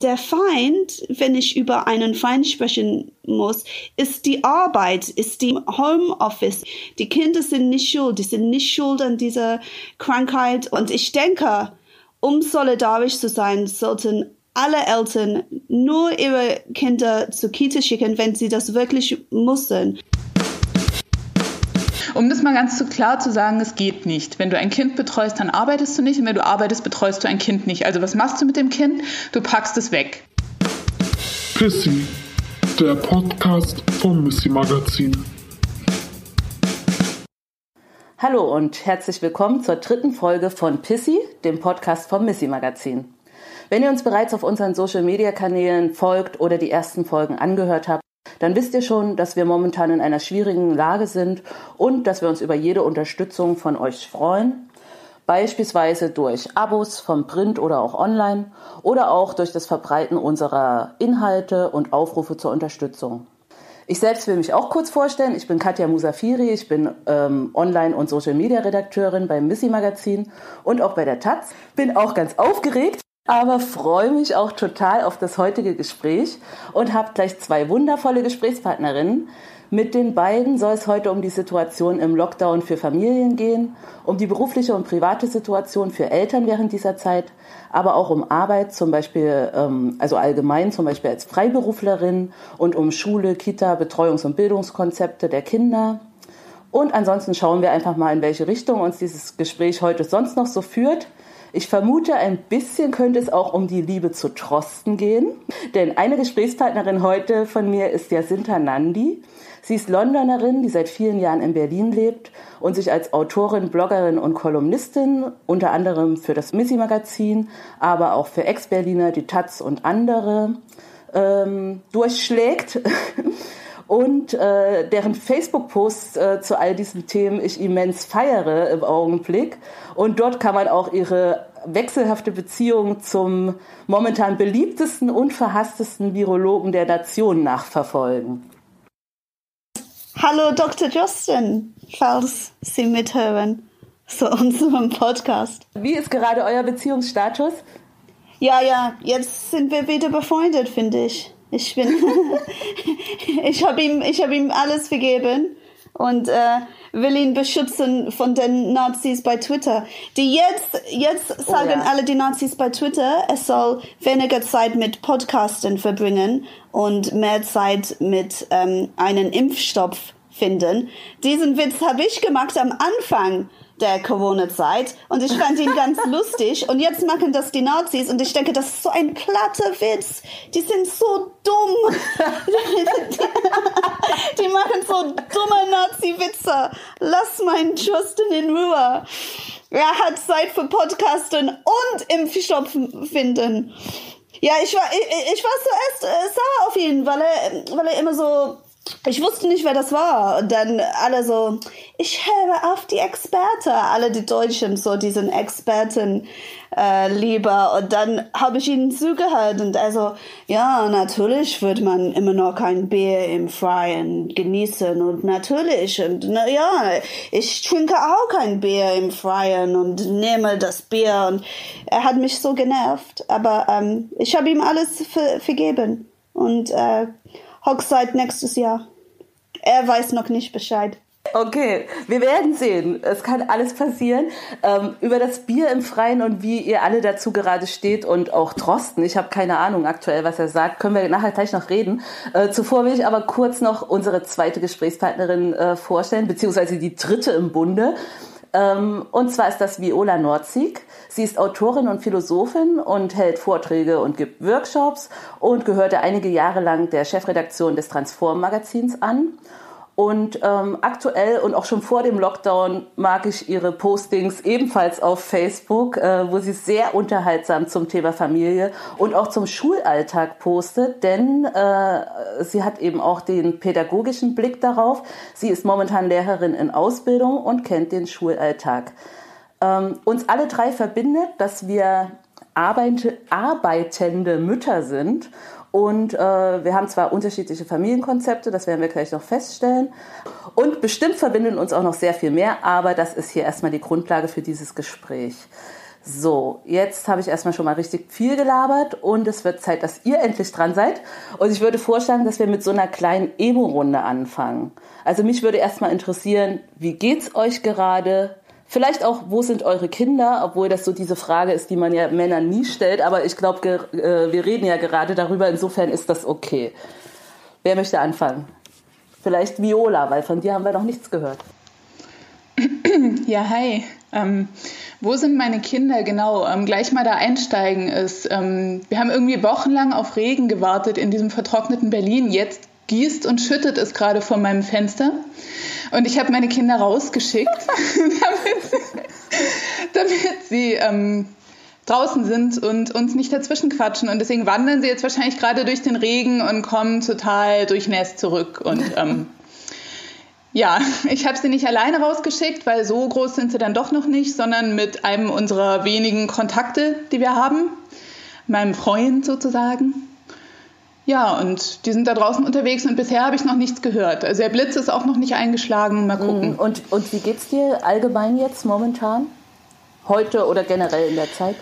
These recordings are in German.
Der Feind, wenn ich über einen Feind sprechen muss, ist die Arbeit, ist die Homeoffice. Die Kinder sind nicht schuld, die sind nicht schuld an dieser Krankheit. Und ich denke, um solidarisch zu sein, sollten alle Eltern nur ihre Kinder zur Kita schicken, wenn sie das wirklich müssen. Um das mal ganz so klar zu sagen, es geht nicht. Wenn du ein Kind betreust, dann arbeitest du nicht und wenn du arbeitest, betreust du ein Kind nicht. Also was machst du mit dem Kind? Du packst es weg. Pissy, der Podcast vom Missy Magazin. Hallo und herzlich willkommen zur dritten Folge von Pissy, dem Podcast vom Missy Magazin. Wenn ihr uns bereits auf unseren Social Media Kanälen folgt oder die ersten Folgen angehört habt, dann wisst ihr schon, dass wir momentan in einer schwierigen Lage sind und dass wir uns über jede Unterstützung von euch freuen. Beispielsweise durch Abos vom Print oder auch online oder auch durch das Verbreiten unserer Inhalte und Aufrufe zur Unterstützung. Ich selbst will mich auch kurz vorstellen. Ich bin Katja Musafiri. Ich bin ähm, Online- und Social-Media-Redakteurin beim Missy Magazin und auch bei der Taz. Bin auch ganz aufgeregt, aber freue mich auch total auf das heutige Gespräch und habe gleich zwei wundervolle Gesprächspartnerinnen. Mit den beiden soll es heute um die Situation im Lockdown für Familien gehen, um die berufliche und private Situation für Eltern während dieser Zeit, aber auch um Arbeit, zum Beispiel, ähm, also allgemein, zum Beispiel als Freiberuflerin und um Schule, Kita, Betreuungs- und Bildungskonzepte der Kinder. Und ansonsten schauen wir einfach mal, in welche Richtung uns dieses Gespräch heute sonst noch so führt. Ich vermute, ein bisschen könnte es auch um die Liebe zu Trosten gehen. Denn eine Gesprächspartnerin heute von mir ist Jacinta Nandi. Sie ist Londonerin, die seit vielen Jahren in Berlin lebt und sich als Autorin, Bloggerin und Kolumnistin unter anderem für das Missy Magazin, aber auch für Ex-Berliner, die Taz und andere ähm, durchschlägt. und äh, deren Facebook-Posts äh, zu all diesen Themen ich immens feiere im Augenblick. Und dort kann man auch ihre wechselhafte Beziehung zum momentan beliebtesten und verhasstesten Virologen der Nation nachverfolgen. Hallo Dr. Justin, falls Sie mithören zu unserem Podcast. Wie ist gerade euer Beziehungsstatus? Ja, ja, jetzt sind wir wieder befreundet, finde ich. Ich bin, ich habe ihm, ich habe ihm alles vergeben und äh, will ihn beschützen von den Nazis bei Twitter. Die jetzt, jetzt sagen oh ja. alle die Nazis bei Twitter, es soll weniger Zeit mit Podcasten verbringen und mehr Zeit mit ähm, einem Impfstoff finden. Diesen Witz habe ich gemacht am Anfang der Corona-Zeit und ich fand ihn ganz lustig und jetzt machen das die Nazis und ich denke, das ist so ein platter Witz. Die sind so dumm. die machen so dumme Nazi-Witze. Lass meinen Justin in Ruhe. Er hat Zeit für Podcasten und Impfstoff finden. Ja, ich war, ich, ich war zuerst äh, sauer auf ihn, weil er, weil er immer so ich wusste nicht, wer das war. Und dann alle so, ich höre auf die Experte. Alle die Deutschen, so diesen Experten äh, lieber. Und dann habe ich ihnen zugehört und also, ja, natürlich wird man immer noch kein Bier im Freien genießen. Und natürlich, und na, ja, ich trinke auch kein Bier im Freien und nehme das Bier. Und er hat mich so genervt. Aber ähm, ich habe ihm alles ver vergeben. Und äh, Hochzeit nächstes Jahr. Er weiß noch nicht Bescheid. Okay, wir werden sehen. Es kann alles passieren. Ähm, über das Bier im Freien und wie ihr alle dazu gerade steht und auch Trosten. Ich habe keine Ahnung aktuell, was er sagt. Können wir nachher gleich noch reden. Äh, zuvor will ich aber kurz noch unsere zweite Gesprächspartnerin äh, vorstellen, beziehungsweise die dritte im Bunde. Ähm, und zwar ist das Viola Nordzig. Sie ist Autorin und Philosophin und hält Vorträge und gibt Workshops und gehörte einige Jahre lang der Chefredaktion des Transform Magazins an. Und ähm, aktuell und auch schon vor dem Lockdown mag ich ihre Postings ebenfalls auf Facebook, äh, wo sie sehr unterhaltsam zum Thema Familie und auch zum Schulalltag postet, denn äh, sie hat eben auch den pädagogischen Blick darauf. Sie ist momentan Lehrerin in Ausbildung und kennt den Schulalltag. Ähm, uns alle drei verbindet, dass wir arbeitende Mütter sind. Und äh, wir haben zwar unterschiedliche Familienkonzepte, das werden wir gleich noch feststellen. Und bestimmt verbinden uns auch noch sehr viel mehr, aber das ist hier erstmal die Grundlage für dieses Gespräch. So, jetzt habe ich erstmal schon mal richtig viel gelabert und es wird Zeit, dass ihr endlich dran seid. Und ich würde vorschlagen, dass wir mit so einer kleinen Emo-Runde anfangen. Also mich würde erstmal interessieren, wie geht's euch gerade? Vielleicht auch, wo sind eure Kinder? Obwohl das so diese Frage ist, die man ja Männern nie stellt. Aber ich glaube, äh, wir reden ja gerade darüber. Insofern ist das okay. Wer möchte anfangen? Vielleicht Viola, weil von dir haben wir noch nichts gehört. Ja, hi. Ähm, wo sind meine Kinder? Genau, ähm, gleich mal da einsteigen ist. Ähm, wir haben irgendwie wochenlang auf Regen gewartet in diesem vertrockneten Berlin. Jetzt gießt und schüttet es gerade vor meinem Fenster. Und ich habe meine Kinder rausgeschickt, damit, damit sie ähm, draußen sind und uns nicht dazwischen quatschen. Und deswegen wandern sie jetzt wahrscheinlich gerade durch den Regen und kommen total durchnässt zurück. Und ähm, ja, ich habe sie nicht alleine rausgeschickt, weil so groß sind sie dann doch noch nicht, sondern mit einem unserer wenigen Kontakte, die wir haben, meinem Freund sozusagen. Ja, und die sind da draußen unterwegs und bisher habe ich noch nichts gehört. Also der Blitz ist auch noch nicht eingeschlagen. Mal gucken. Und, und wie geht's dir allgemein jetzt momentan? Heute oder generell in der Zeit?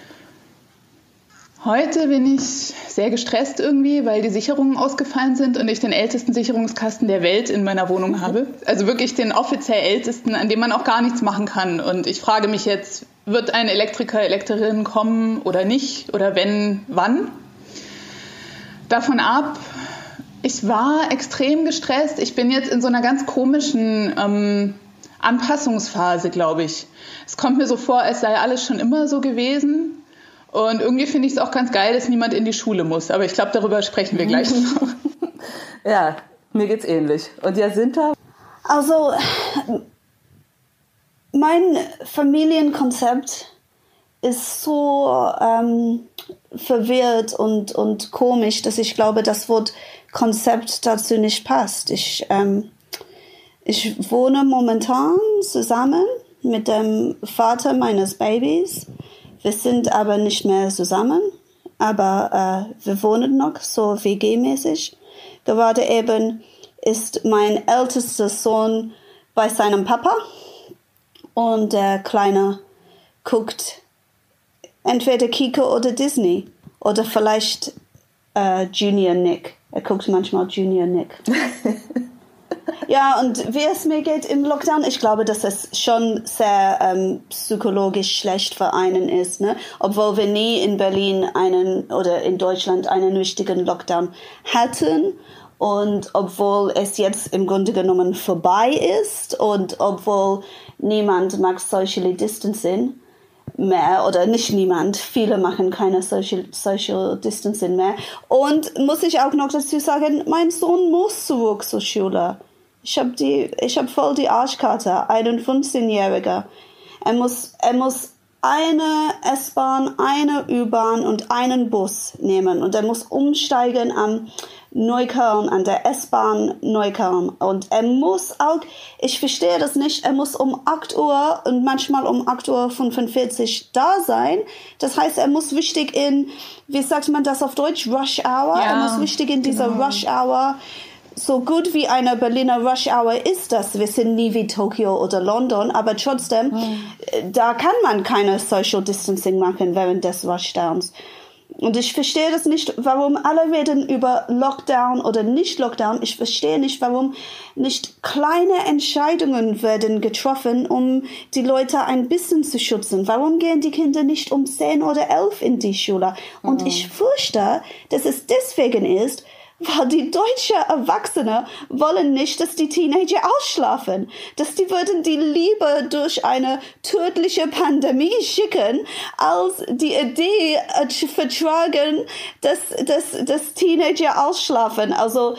Heute bin ich sehr gestresst irgendwie, weil die Sicherungen ausgefallen sind und ich den ältesten Sicherungskasten der Welt in meiner Wohnung habe. Also wirklich den offiziell ältesten, an dem man auch gar nichts machen kann. Und ich frage mich jetzt, wird ein Elektriker, Elektrikerin kommen oder nicht? Oder wenn, wann? Davon ab, ich war extrem gestresst. Ich bin jetzt in so einer ganz komischen ähm, Anpassungsphase, glaube ich. Es kommt mir so vor, als sei alles schon immer so gewesen. Und irgendwie finde ich es auch ganz geil, dass niemand in die Schule muss. Aber ich glaube, darüber sprechen wir gleich noch. ja, mir geht's ähnlich. Und Jacinta? Also, mein Familienkonzept ist so ähm, verwirrt und, und komisch, dass ich glaube, das Wort Konzept dazu nicht passt. Ich, ähm, ich wohne momentan zusammen mit dem Vater meines Babys wir sind aber nicht mehr zusammen, aber äh, wir wohnen noch so WG-mäßig. Gerade eben ist mein ältester Sohn bei seinem Papa und der Kleine guckt entweder Kiko oder Disney oder vielleicht äh, Junior Nick. Er guckt manchmal Junior Nick. Ja, und wie es mir geht im Lockdown, ich glaube, dass es schon sehr ähm, psychologisch schlecht für einen ist, ne? Obwohl wir nie in Berlin einen oder in Deutschland einen wichtigen Lockdown hatten. Und obwohl es jetzt im Grunde genommen vorbei ist und obwohl niemand mag Social Distancing mehr oder nicht niemand, viele machen keine Social, Social Distancing mehr. Und muss ich auch noch dazu sagen, mein Sohn muss zurück zur Schule. Ich habe die, voll die Arschkarte, einen 15-Jähriger. Er muss, er muss eine S-Bahn, eine U-Bahn und einen Bus nehmen und er muss umsteigen am Neukölln, an der S-Bahn Neukölln. Und er muss auch, ich verstehe das nicht, er muss um 8 Uhr und manchmal um 8 Uhr 45 da sein. Das heißt, er muss wichtig in, wie sagt man das auf Deutsch, Rush Hour, ja, er muss wichtig in dieser genau. Rush Hour so gut wie eine Berliner Rush Hour ist das. Wir sind nie wie Tokio oder London, aber trotzdem, mhm. da kann man keine Social Distancing machen während des Rushdowns. Und ich verstehe das nicht, warum alle reden über Lockdown oder nicht Lockdown. Ich verstehe nicht, warum nicht kleine Entscheidungen werden getroffen, um die Leute ein bisschen zu schützen. Warum gehen die Kinder nicht um 10 oder 11 in die Schule? Und mhm. ich fürchte, dass es deswegen ist, weil die deutsche Erwachsene wollen nicht, dass die Teenager ausschlafen, dass die würden die lieber durch eine tödliche Pandemie schicken, als die Idee äh, vertragen, dass, dass, dass Teenager ausschlafen. Also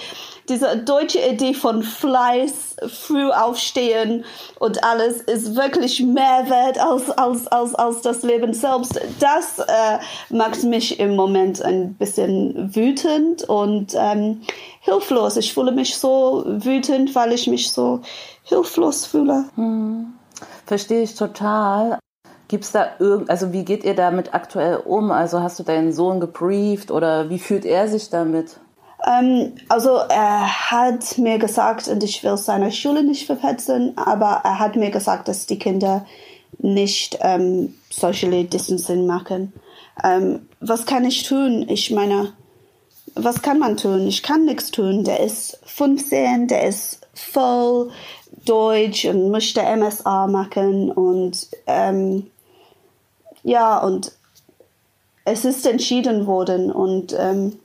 diese deutsche Idee von Fleiß, früh aufstehen und alles ist wirklich mehr wert als, als, als, als das Leben selbst. Das äh, macht mich im Moment ein bisschen wütend und ähm, hilflos. Ich fühle mich so wütend, weil ich mich so hilflos fühle. Hm. Verstehe ich total. Gibt's da irgend, also wie geht ihr damit aktuell um? Also hast du deinen Sohn gebrieft oder wie fühlt er sich damit? Ähm, also er hat mir gesagt, und ich will seine Schule nicht verpetzen, aber er hat mir gesagt, dass die Kinder nicht ähm, socially distancing machen. Ähm, was kann ich tun? Ich meine, was kann man tun? Ich kann nichts tun. Der ist 15, der ist voll Deutsch und möchte MSA machen und ähm, ja, und es ist entschieden worden und ähm,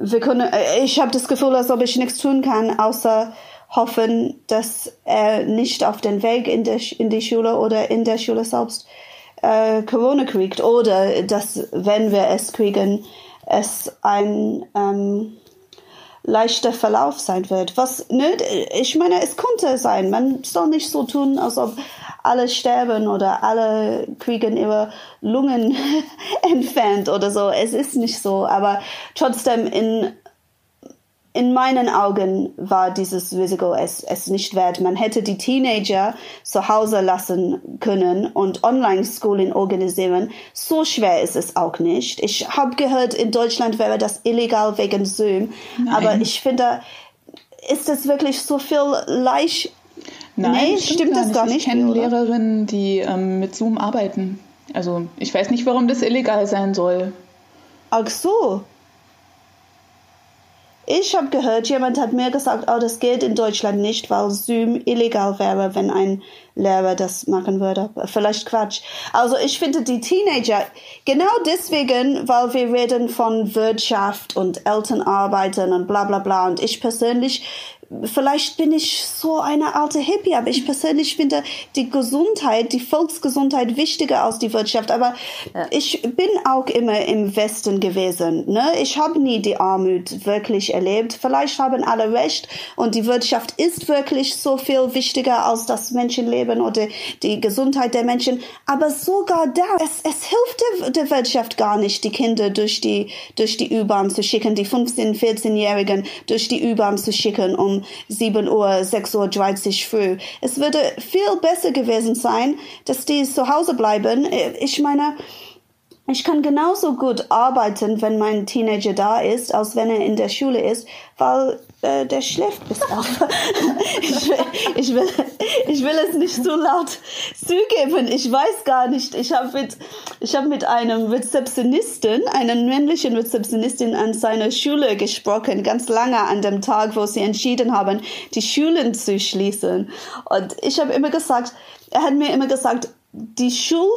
wir können, äh, ich habe das Gefühl, als ob ich nichts tun kann, außer hoffen, dass er nicht auf den Weg in, der, in die Schule oder in der Schule selbst äh, Corona kriegt oder dass, wenn wir es kriegen, es ein ähm, leichter Verlauf sein wird. Was, ne, ich meine, es konnte sein. Man soll nicht so tun, als ob alle sterben oder alle kriegen ihre Lungen entfernt oder so. Es ist nicht so, aber trotzdem in in meinen Augen war dieses Risiko es, es nicht wert. Man hätte die Teenager zu Hause lassen können und Online-Schooling organisieren. So schwer ist es auch nicht. Ich habe gehört, in Deutschland wäre das illegal wegen Zoom. Nein. Aber ich finde, ist es wirklich so viel leicht? Nein, nee, stimmt, das gar nicht. Ich kenne Lehrerinnen, die ähm, mit Zoom arbeiten. Also ich weiß nicht, warum das illegal sein soll. Ach so. Ich habe gehört, jemand hat mir gesagt, oh, das geht in Deutschland nicht, weil Zoom illegal wäre, wenn ein Lehrer das machen würde. Vielleicht Quatsch. Also ich finde die Teenager, genau deswegen, weil wir reden von Wirtschaft und Elternarbeiten und bla bla bla. Und ich persönlich vielleicht bin ich so eine alte Hippie, aber ich persönlich finde die Gesundheit, die Volksgesundheit wichtiger als die Wirtschaft. Aber ja. ich bin auch immer im Westen gewesen. Ne? Ich habe nie die Armut wirklich erlebt. Vielleicht haben alle recht und die Wirtschaft ist wirklich so viel wichtiger als das Menschenleben oder die Gesundheit der Menschen. Aber sogar da, es, es hilft der, der Wirtschaft gar nicht, die Kinder durch die, durch die U-Bahn zu schicken, die 15-, 14-Jährigen durch die U-Bahn zu schicken, um 7 Uhr, 6.30 Uhr früh. Es würde viel besser gewesen sein, dass die zu Hause bleiben. Ich meine, ich kann genauso gut arbeiten, wenn mein Teenager da ist, als wenn er in der Schule ist, weil äh, der schläft bis auf. ich, will, ich, will, ich will es nicht so laut zugeben. Ich weiß gar nicht. Ich habe mit, hab mit einem Rezeptionisten, einer männlichen Rezeptionistin an seiner Schule gesprochen, ganz lange an dem Tag, wo sie entschieden haben, die Schulen zu schließen. Und ich habe immer gesagt, er hat mir immer gesagt, die Schul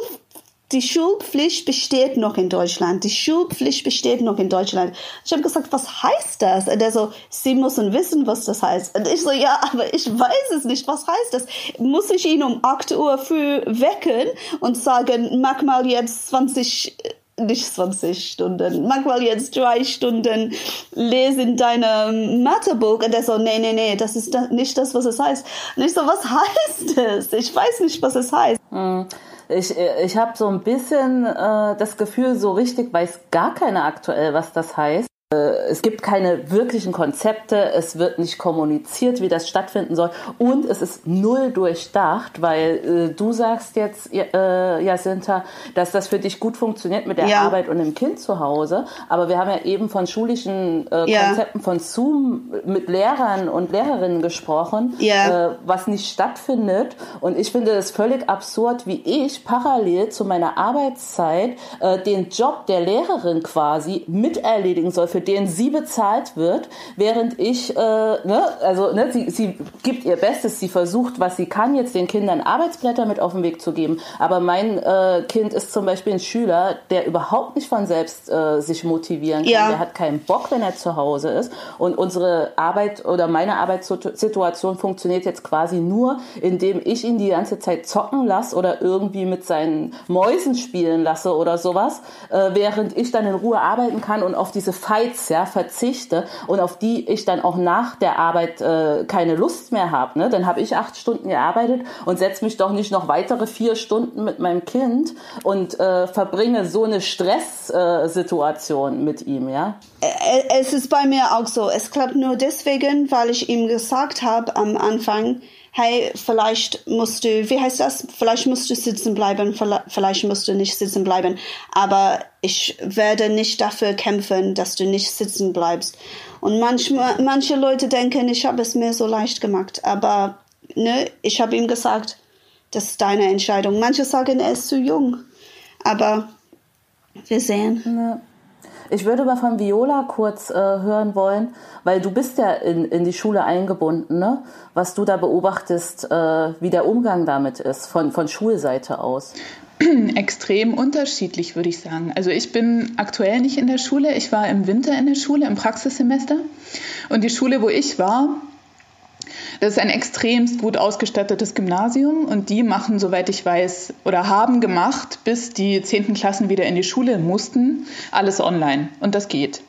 die Schulpflicht besteht noch in Deutschland. Die Schulpflicht besteht noch in Deutschland. Ich habe gesagt, was heißt das? Und er so, Sie müssen wissen, was das heißt. Und ich so, ja, aber ich weiß es nicht. Was heißt das? Muss ich ihn um 8 Uhr früh wecken und sagen, mach mal jetzt 20 nicht 20 Stunden, mach mal jetzt drei Stunden, lese in deinem Mathebuch. Und er so, nee, nee, nee, das ist nicht das, was es heißt. Und ich so, was heißt es? Ich weiß nicht, was es heißt. Hm. Ich, ich habe so ein bisschen äh, das Gefühl, so richtig weiß gar keiner aktuell, was das heißt. Äh, es gibt keine wirklichen Konzepte, es wird nicht kommuniziert, wie das stattfinden soll und es ist null durchdacht, weil äh, du sagst jetzt, äh, Jacinta, dass das für dich gut funktioniert mit der ja. Arbeit und dem Kind zu Hause, aber wir haben ja eben von schulischen äh, ja. Konzepten von Zoom mit Lehrern und Lehrerinnen gesprochen, ja. äh, was nicht stattfindet und ich finde es völlig absurd, wie ich parallel zu meiner Arbeitszeit äh, den Job der Lehrerin quasi miterledigen soll für den sie bezahlt wird, während ich, äh, ne, also ne, sie, sie gibt ihr Bestes, sie versucht, was sie kann, jetzt den Kindern Arbeitsblätter mit auf den Weg zu geben. Aber mein äh, Kind ist zum Beispiel ein Schüler, der überhaupt nicht von selbst äh, sich motivieren kann. Ja. Der hat keinen Bock, wenn er zu Hause ist. Und unsere Arbeit oder meine Arbeitssituation funktioniert jetzt quasi nur, indem ich ihn die ganze Zeit zocken lasse oder irgendwie mit seinen Mäusen spielen lasse oder sowas, äh, während ich dann in Ruhe arbeiten kann und auf diese Fights Reiz ja, verzichte und auf die ich dann auch nach der Arbeit äh, keine Lust mehr habe, ne? dann habe ich acht Stunden gearbeitet und setze mich doch nicht noch weitere vier Stunden mit meinem Kind und äh, verbringe so eine Stresssituation äh, mit ihm. Ja? Es ist bei mir auch so. Es klappt nur deswegen, weil ich ihm gesagt habe am Anfang, hey, vielleicht musst du, wie heißt das? Vielleicht musst du sitzen bleiben, vielleicht musst du nicht sitzen bleiben. Aber ich werde nicht dafür kämpfen, dass du nicht sitzen bleibst. Und manchmal, manche Leute denken, ich habe es mir so leicht gemacht. Aber ne, ich habe ihm gesagt, das ist deine Entscheidung. Manche sagen, er ist zu jung. Aber wir sehen. Ja. Ich würde mal von Viola kurz äh, hören wollen, weil du bist ja in, in die Schule eingebunden, ne? was du da beobachtest, äh, wie der Umgang damit ist, von, von Schulseite aus. Extrem unterschiedlich, würde ich sagen. Also ich bin aktuell nicht in der Schule. Ich war im Winter in der Schule, im Praxissemester. Und die Schule, wo ich war, das ist ein extremst gut ausgestattetes Gymnasium und die machen, soweit ich weiß, oder haben gemacht, bis die 10. Klassen wieder in die Schule mussten, alles online. Und das geht.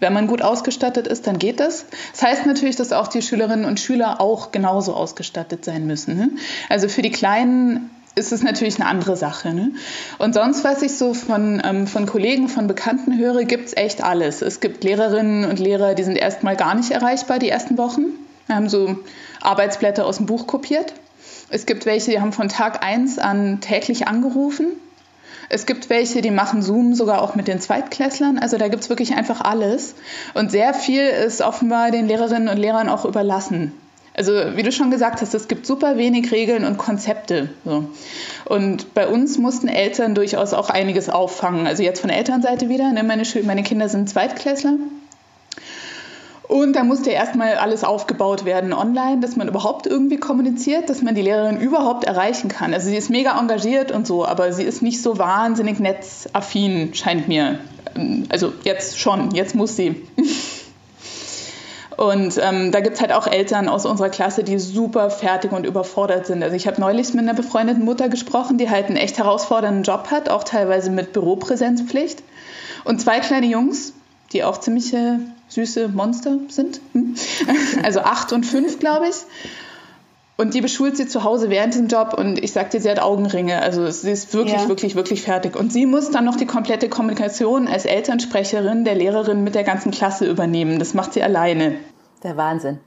Wenn man gut ausgestattet ist, dann geht das. Das heißt natürlich, dass auch die Schülerinnen und Schüler auch genauso ausgestattet sein müssen. Ne? Also für die Kleinen ist es natürlich eine andere Sache. Ne? Und sonst, was ich so von, ähm, von Kollegen, von Bekannten höre, gibt es echt alles. Es gibt Lehrerinnen und Lehrer, die sind erstmal gar nicht erreichbar die ersten Wochen. Wir haben so Arbeitsblätter aus dem Buch kopiert. Es gibt welche, die haben von Tag 1 an täglich angerufen. Es gibt welche, die machen Zoom sogar auch mit den Zweitklässlern. Also da gibt es wirklich einfach alles. Und sehr viel ist offenbar den Lehrerinnen und Lehrern auch überlassen. Also wie du schon gesagt hast, es gibt super wenig Regeln und Konzepte. So. Und bei uns mussten Eltern durchaus auch einiges auffangen. Also jetzt von Elternseite wieder. Ne? Meine, meine Kinder sind Zweitklässler. Und da musste erstmal alles aufgebaut werden online, dass man überhaupt irgendwie kommuniziert, dass man die Lehrerin überhaupt erreichen kann. Also sie ist mega engagiert und so, aber sie ist nicht so wahnsinnig netzaffin, scheint mir. Also jetzt schon, jetzt muss sie. Und ähm, da gibt es halt auch Eltern aus unserer Klasse, die super fertig und überfordert sind. Also ich habe neulich mit einer befreundeten Mutter gesprochen, die halt einen echt herausfordernden Job hat, auch teilweise mit Büropräsenzpflicht. Und zwei kleine Jungs, die auch ziemliche süße Monster sind. Hm? Also acht und fünf, glaube ich. Und die beschult sie zu Hause während dem Job und ich sagte, sie hat Augenringe. Also sie ist wirklich, ja. wirklich, wirklich fertig. Und sie muss dann noch die komplette Kommunikation als Elternsprecherin der Lehrerin mit der ganzen Klasse übernehmen. Das macht sie alleine. Der Wahnsinn.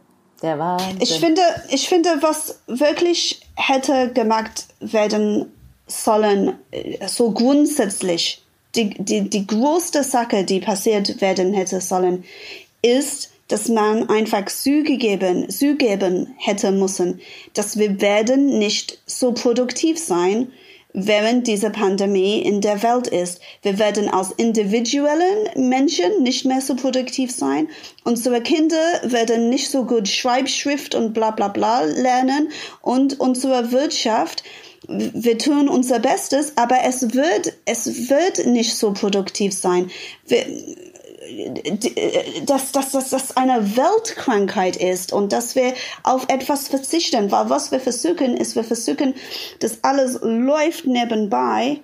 Der Wahnsinn. Ich finde, ich finde, was wirklich hätte gemacht werden sollen, äh, so grundsätzlich, die, die, die größte Sache, die passiert werden hätte sollen, ist, dass man einfach zugegeben, zugeben hätte müssen, dass wir werden nicht so produktiv sein, während diese Pandemie in der Welt ist. Wir werden als individuellen Menschen nicht mehr so produktiv sein. Unsere Kinder werden nicht so gut Schreibschrift und bla bla bla lernen und unsere Wirtschaft wir tun unser Bestes, aber es wird, es wird nicht so produktiv sein. Wir, dass, dass, dass das eine Weltkrankheit ist und dass wir auf etwas verzichten, weil was wir versuchen, ist, wir versuchen, dass alles läuft nebenbei.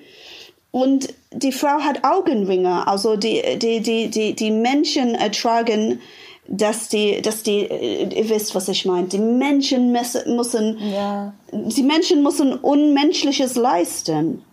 Und die Frau hat Augenringe, also die, die, die, die, die Menschen ertragen dass die, dass die, ihr wisst, was ich meine, die Menschen müssen, ja. die Menschen müssen Unmenschliches leisten.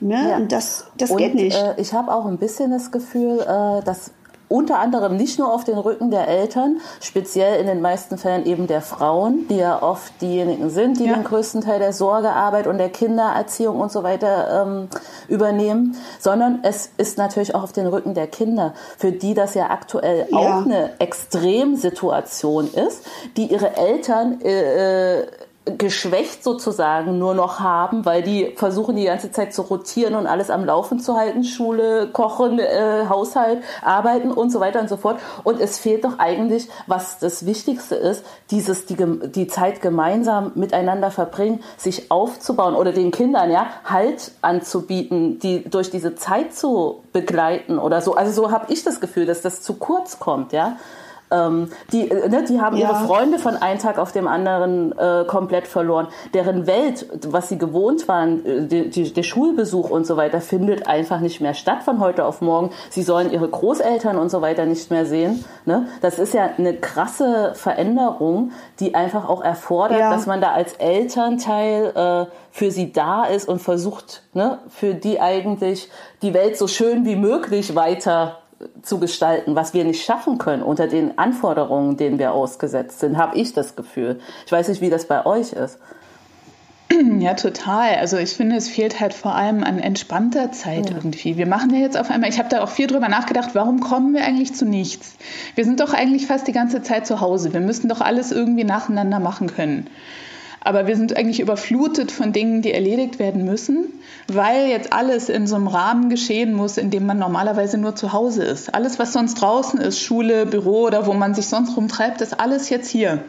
Ne? Ja. Und das, das und, geht nicht. Äh, ich habe auch ein bisschen das Gefühl, äh, dass unter anderem nicht nur auf den Rücken der Eltern, speziell in den meisten Fällen eben der Frauen, die ja oft diejenigen sind, die ja. den größten Teil der Sorgearbeit und der Kindererziehung und so weiter ähm, übernehmen, sondern es ist natürlich auch auf den Rücken der Kinder, für die das ja aktuell ja. auch eine Extremsituation ist, die ihre Eltern äh, äh geschwächt sozusagen nur noch haben, weil die versuchen die ganze Zeit zu rotieren und alles am Laufen zu halten, Schule, Kochen, äh, Haushalt, Arbeiten und so weiter und so fort. Und es fehlt doch eigentlich, was das Wichtigste ist, dieses die, die Zeit gemeinsam miteinander verbringen, sich aufzubauen oder den Kindern ja Halt anzubieten, die durch diese Zeit zu begleiten oder so. Also so habe ich das Gefühl, dass das zu kurz kommt, ja. Ähm, die, äh, ne, die haben ja. ihre Freunde von einem Tag auf dem anderen äh, komplett verloren. Deren Welt, was sie gewohnt waren, äh, die, die, der Schulbesuch und so weiter, findet einfach nicht mehr statt von heute auf morgen. Sie sollen ihre Großeltern und so weiter nicht mehr sehen. Ne? Das ist ja eine krasse Veränderung, die einfach auch erfordert, ja. dass man da als Elternteil äh, für sie da ist und versucht, ne, für die eigentlich die Welt so schön wie möglich weiter zu gestalten, was wir nicht schaffen können unter den Anforderungen, denen wir ausgesetzt sind, habe ich das Gefühl. Ich weiß nicht, wie das bei euch ist. Ja, total. Also ich finde, es fehlt halt vor allem an entspannter Zeit ja. irgendwie. Wir machen ja jetzt auf einmal, ich habe da auch viel drüber nachgedacht, warum kommen wir eigentlich zu nichts? Wir sind doch eigentlich fast die ganze Zeit zu Hause. Wir müssen doch alles irgendwie nacheinander machen können. Aber wir sind eigentlich überflutet von Dingen, die erledigt werden müssen, weil jetzt alles in so einem Rahmen geschehen muss, in dem man normalerweise nur zu Hause ist. Alles, was sonst draußen ist, Schule, Büro oder wo man sich sonst rumtreibt, ist alles jetzt hier.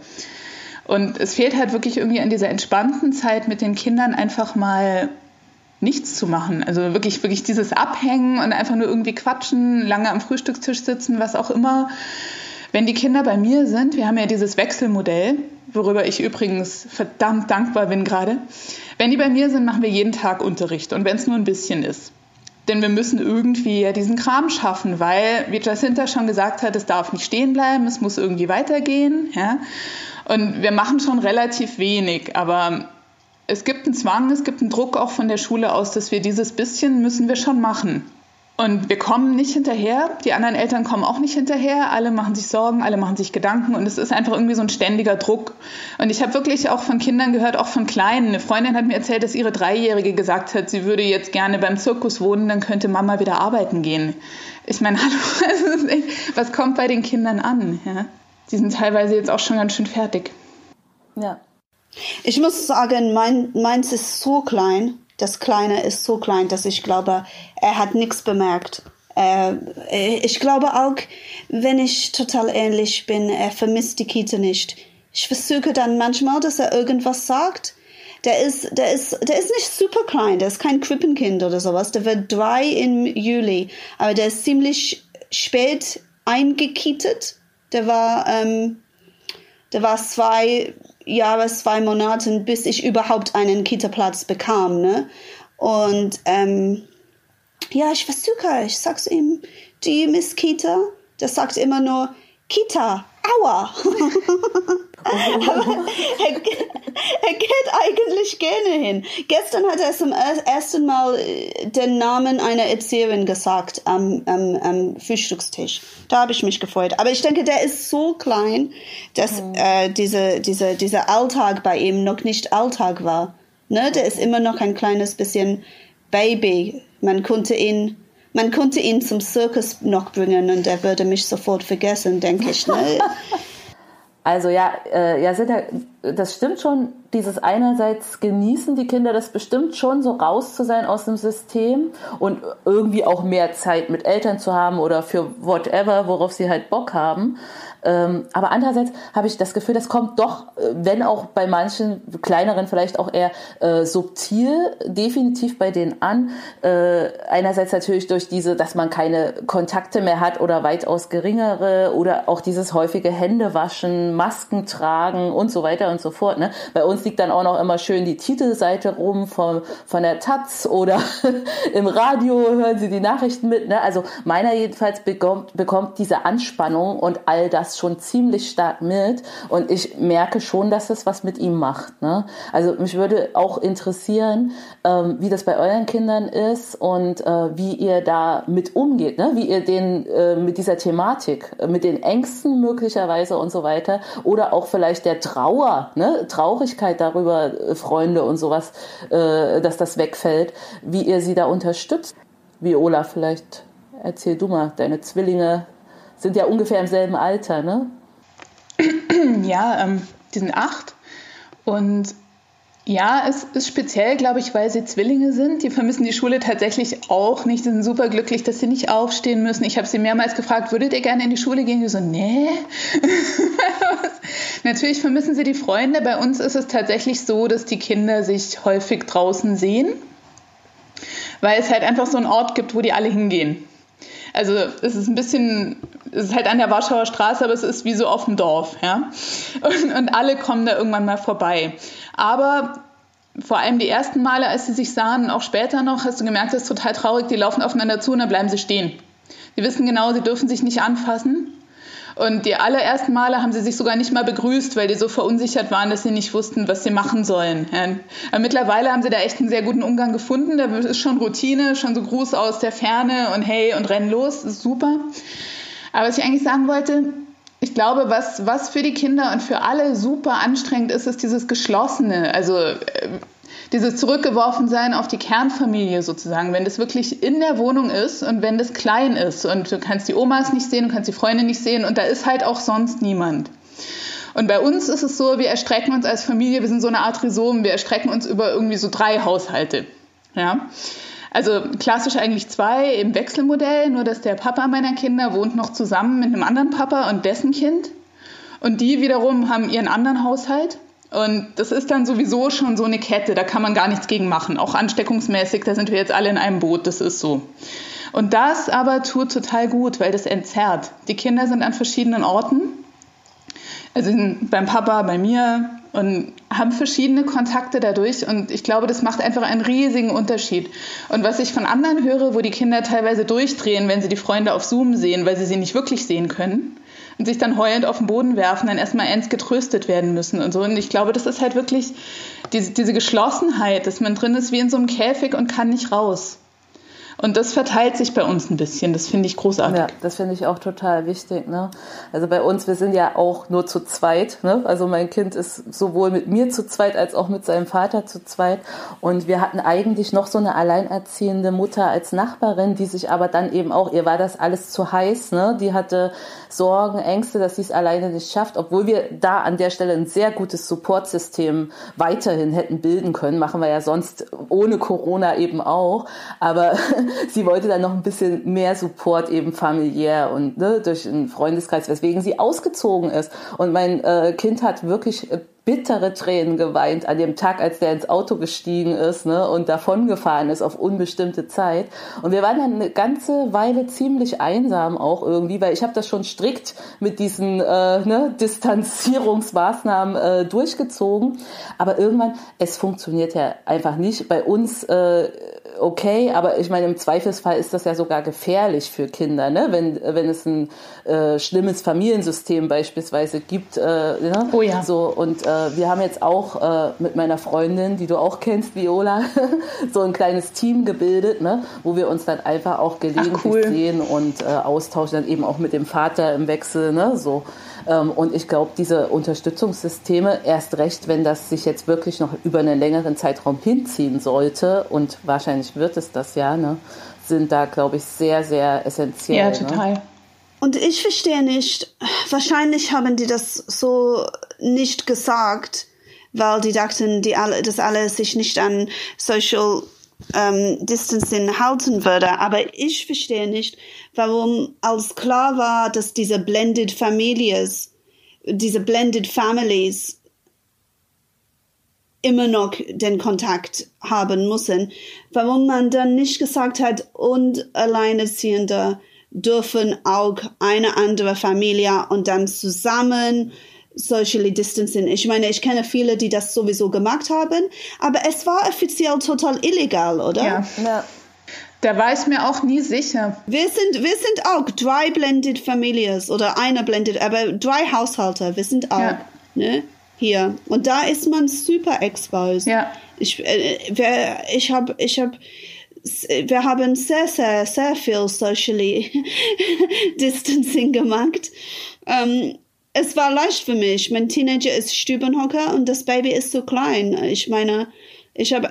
Und es fehlt halt wirklich irgendwie an dieser entspannten Zeit mit den Kindern einfach mal nichts zu machen. Also wirklich, wirklich dieses Abhängen und einfach nur irgendwie quatschen, lange am Frühstückstisch sitzen, was auch immer. Wenn die Kinder bei mir sind, wir haben ja dieses Wechselmodell, worüber ich übrigens verdammt dankbar bin gerade. Wenn die bei mir sind, machen wir jeden Tag Unterricht und wenn es nur ein bisschen ist. Denn wir müssen irgendwie ja diesen Kram schaffen, weil, wie Jacinta schon gesagt hat, es darf nicht stehen bleiben, es muss irgendwie weitergehen. Ja? Und wir machen schon relativ wenig, aber es gibt einen Zwang, es gibt einen Druck auch von der Schule aus, dass wir dieses bisschen müssen wir schon machen. Und wir kommen nicht hinterher, die anderen Eltern kommen auch nicht hinterher, alle machen sich Sorgen, alle machen sich Gedanken und es ist einfach irgendwie so ein ständiger Druck. Und ich habe wirklich auch von Kindern gehört, auch von Kleinen. Eine Freundin hat mir erzählt, dass ihre Dreijährige gesagt hat, sie würde jetzt gerne beim Zirkus wohnen, dann könnte Mama wieder arbeiten gehen. Ich meine, hallo, was kommt bei den Kindern an? Ja? Die sind teilweise jetzt auch schon ganz schön fertig. Ja. Ich muss sagen, mein, meins ist so klein, das Kleine ist so klein, dass ich glaube, er hat nichts bemerkt. Äh, ich glaube auch, wenn ich total ähnlich bin, er vermisst die Kita nicht. Ich versuche dann manchmal, dass er irgendwas sagt. Der ist, der ist, der ist nicht super klein, der ist kein Krippenkind oder sowas. Der wird drei im Juli, aber der ist ziemlich spät eingekietet. Der war, ähm, der war zwei Jahre, zwei Monate, bis ich überhaupt einen Kita-Platz bekam. Ne? Und ähm, ja, ich versuche, ich sag's ihm, die Miss Kita, der sagt immer nur Kita, aua. er, er, geht eigentlich gerne hin. Gestern hat er zum ersten Mal äh, den Namen einer Erzieherin gesagt am, am, am Frühstückstisch. Da habe ich mich gefreut. Aber ich denke, der ist so klein, dass mhm. äh, diese, diese, dieser Alltag bei ihm noch nicht Alltag war. Ne? Der ist immer noch ein kleines bisschen Baby. Man konnte ihn man konnte ihn zum Circus noch bringen und er würde mich sofort vergessen, denke ich. Ne? Also ja, äh, ja, das stimmt schon. Dieses einerseits genießen die Kinder das bestimmt schon, so raus zu sein aus dem System und irgendwie auch mehr Zeit mit Eltern zu haben oder für whatever, worauf sie halt Bock haben. Ähm, aber andererseits habe ich das Gefühl, das kommt doch, wenn auch bei manchen kleineren vielleicht auch eher äh, subtil, definitiv bei denen an. Äh, einerseits natürlich durch diese, dass man keine Kontakte mehr hat oder weitaus geringere oder auch dieses häufige Händewaschen, Masken tragen und so weiter und so fort. Ne? Bei uns liegt dann auch noch immer schön die Titelseite rum von, von der Taz oder im Radio hören Sie die Nachrichten mit. Ne? Also meiner jedenfalls bekommt, bekommt diese Anspannung und all das schon ziemlich stark mit und ich merke schon, dass es was mit ihm macht. Ne? Also mich würde auch interessieren, ähm, wie das bei euren Kindern ist und äh, wie ihr da mit umgeht, ne? wie ihr den äh, mit dieser Thematik, äh, mit den Ängsten möglicherweise und so weiter oder auch vielleicht der Trauer, ne? Traurigkeit darüber, äh, Freunde und sowas, äh, dass das wegfällt, wie ihr sie da unterstützt. Viola, vielleicht erzähl du mal, deine Zwillinge sind ja ungefähr im selben Alter, ne? Ja, ähm, die sind acht. Und ja, es ist speziell, glaube ich, weil sie Zwillinge sind. Die vermissen die Schule tatsächlich auch nicht. Sie sind super glücklich, dass sie nicht aufstehen müssen. Ich habe sie mehrmals gefragt, würdet ihr gerne in die Schule gehen? Die so, nee. Natürlich vermissen sie die Freunde. Bei uns ist es tatsächlich so, dass die Kinder sich häufig draußen sehen, weil es halt einfach so einen Ort gibt, wo die alle hingehen. Also es ist ein bisschen, es ist halt an der Warschauer Straße, aber es ist wie so auf dem Dorf, ja. Und, und alle kommen da irgendwann mal vorbei. Aber vor allem die ersten Male, als sie sich sahen, auch später noch, hast du gemerkt, das ist total traurig, die laufen aufeinander zu und dann bleiben sie stehen. Die wissen genau, sie dürfen sich nicht anfassen. Und die allerersten Male haben sie sich sogar nicht mal begrüßt, weil die so verunsichert waren, dass sie nicht wussten, was sie machen sollen. Ja. mittlerweile haben sie da echt einen sehr guten Umgang gefunden. Da ist schon Routine, schon so Gruß aus der Ferne und hey und renn los, ist super. Aber was ich eigentlich sagen wollte, ich glaube, was, was für die Kinder und für alle super anstrengend ist, ist dieses Geschlossene. Also äh, dieses Zurückgeworfensein auf die Kernfamilie sozusagen, wenn das wirklich in der Wohnung ist und wenn das klein ist und du kannst die Omas nicht sehen, du kannst die Freunde nicht sehen und da ist halt auch sonst niemand. Und bei uns ist es so, wir erstrecken uns als Familie, wir sind so eine Art Rhizom, wir erstrecken uns über irgendwie so drei Haushalte. Ja. Also klassisch eigentlich zwei im Wechselmodell, nur dass der Papa meiner Kinder wohnt noch zusammen mit einem anderen Papa und dessen Kind. Und die wiederum haben ihren anderen Haushalt. Und das ist dann sowieso schon so eine Kette, da kann man gar nichts gegen machen. Auch ansteckungsmäßig, da sind wir jetzt alle in einem Boot, das ist so. Und das aber tut total gut, weil das entzerrt. Die Kinder sind an verschiedenen Orten. Also beim Papa, bei mir und haben verschiedene Kontakte dadurch. Und ich glaube, das macht einfach einen riesigen Unterschied. Und was ich von anderen höre, wo die Kinder teilweise durchdrehen, wenn sie die Freunde auf Zoom sehen, weil sie sie nicht wirklich sehen können, und sich dann heulend auf den Boden werfen, dann erstmal ernst getröstet werden müssen und so. Und ich glaube, das ist halt wirklich diese, diese Geschlossenheit, dass man drin ist wie in so einem Käfig und kann nicht raus. Und das verteilt sich bei uns ein bisschen. Das finde ich großartig. Ja, das finde ich auch total wichtig. Ne? Also bei uns, wir sind ja auch nur zu zweit. Ne? Also mein Kind ist sowohl mit mir zu zweit als auch mit seinem Vater zu zweit. Und wir hatten eigentlich noch so eine alleinerziehende Mutter als Nachbarin, die sich aber dann eben auch, ihr war das alles zu heiß. Ne? Die hatte Sorgen, Ängste, dass sie es alleine nicht schafft. Obwohl wir da an der Stelle ein sehr gutes Supportsystem weiterhin hätten bilden können. Machen wir ja sonst ohne Corona eben auch. Aber sie wollte dann noch ein bisschen mehr Support eben familiär und ne, durch einen Freundeskreis, weswegen sie ausgezogen ist. Und mein äh, Kind hat wirklich äh, bittere Tränen geweint an dem Tag, als der ins Auto gestiegen ist ne, und davongefahren ist auf unbestimmte Zeit. Und wir waren dann eine ganze Weile ziemlich einsam auch irgendwie, weil ich habe das schon strikt mit diesen äh, ne, Distanzierungsmaßnahmen äh, durchgezogen. Aber irgendwann, es funktioniert ja einfach nicht. Bei uns äh, okay, aber ich meine, im Zweifelsfall ist das ja sogar gefährlich für Kinder, ne? wenn, wenn es ein äh, schlimmes Familiensystem beispielsweise gibt. Äh, ne? Oh ja. So, und äh, wir haben jetzt auch äh, mit meiner Freundin, die du auch kennst, Viola, so ein kleines Team gebildet, ne? wo wir uns dann einfach auch gelegentlich Ach, cool. sehen und äh, austauschen, dann eben auch mit dem Vater im Wechsel. Ne? So. Ähm, und ich glaube, diese Unterstützungssysteme, erst recht, wenn das sich jetzt wirklich noch über einen längeren Zeitraum hinziehen sollte, und wahrscheinlich wird es das ja, ne, sind da, glaube ich, sehr, sehr essentiell. Ja, Ne? total. Und ich verstehe nicht, wahrscheinlich haben die das so nicht gesagt, weil die dachten, die alle, dass alle sich nicht an Social ähm, Distancing halten würde. Aber ich verstehe nicht, warum als klar war, dass diese Blended Families, diese Blended Families immer noch den Kontakt haben müssen, warum man dann nicht gesagt hat, und Alleinerziehende dürfen auch eine andere Familie und dann zusammen socially distancing. Ich meine, ich kenne viele, die das sowieso gemacht haben, aber es war offiziell total illegal, oder? Ja. Ja. Da war ich mir auch nie sicher. Wir sind, wir sind auch drei blended Families oder eine blended, aber drei Haushalte. Wir sind auch, Ja. ne? Hier. Und da ist man super exposed. Ja. Ich, äh, wir, ich habe, ich habe, wir haben sehr, sehr, sehr viel socially distancing gemacht. Ähm, es war leicht für mich. Mein Teenager ist Stubenhocker und das Baby ist so klein. Ich meine, ich habe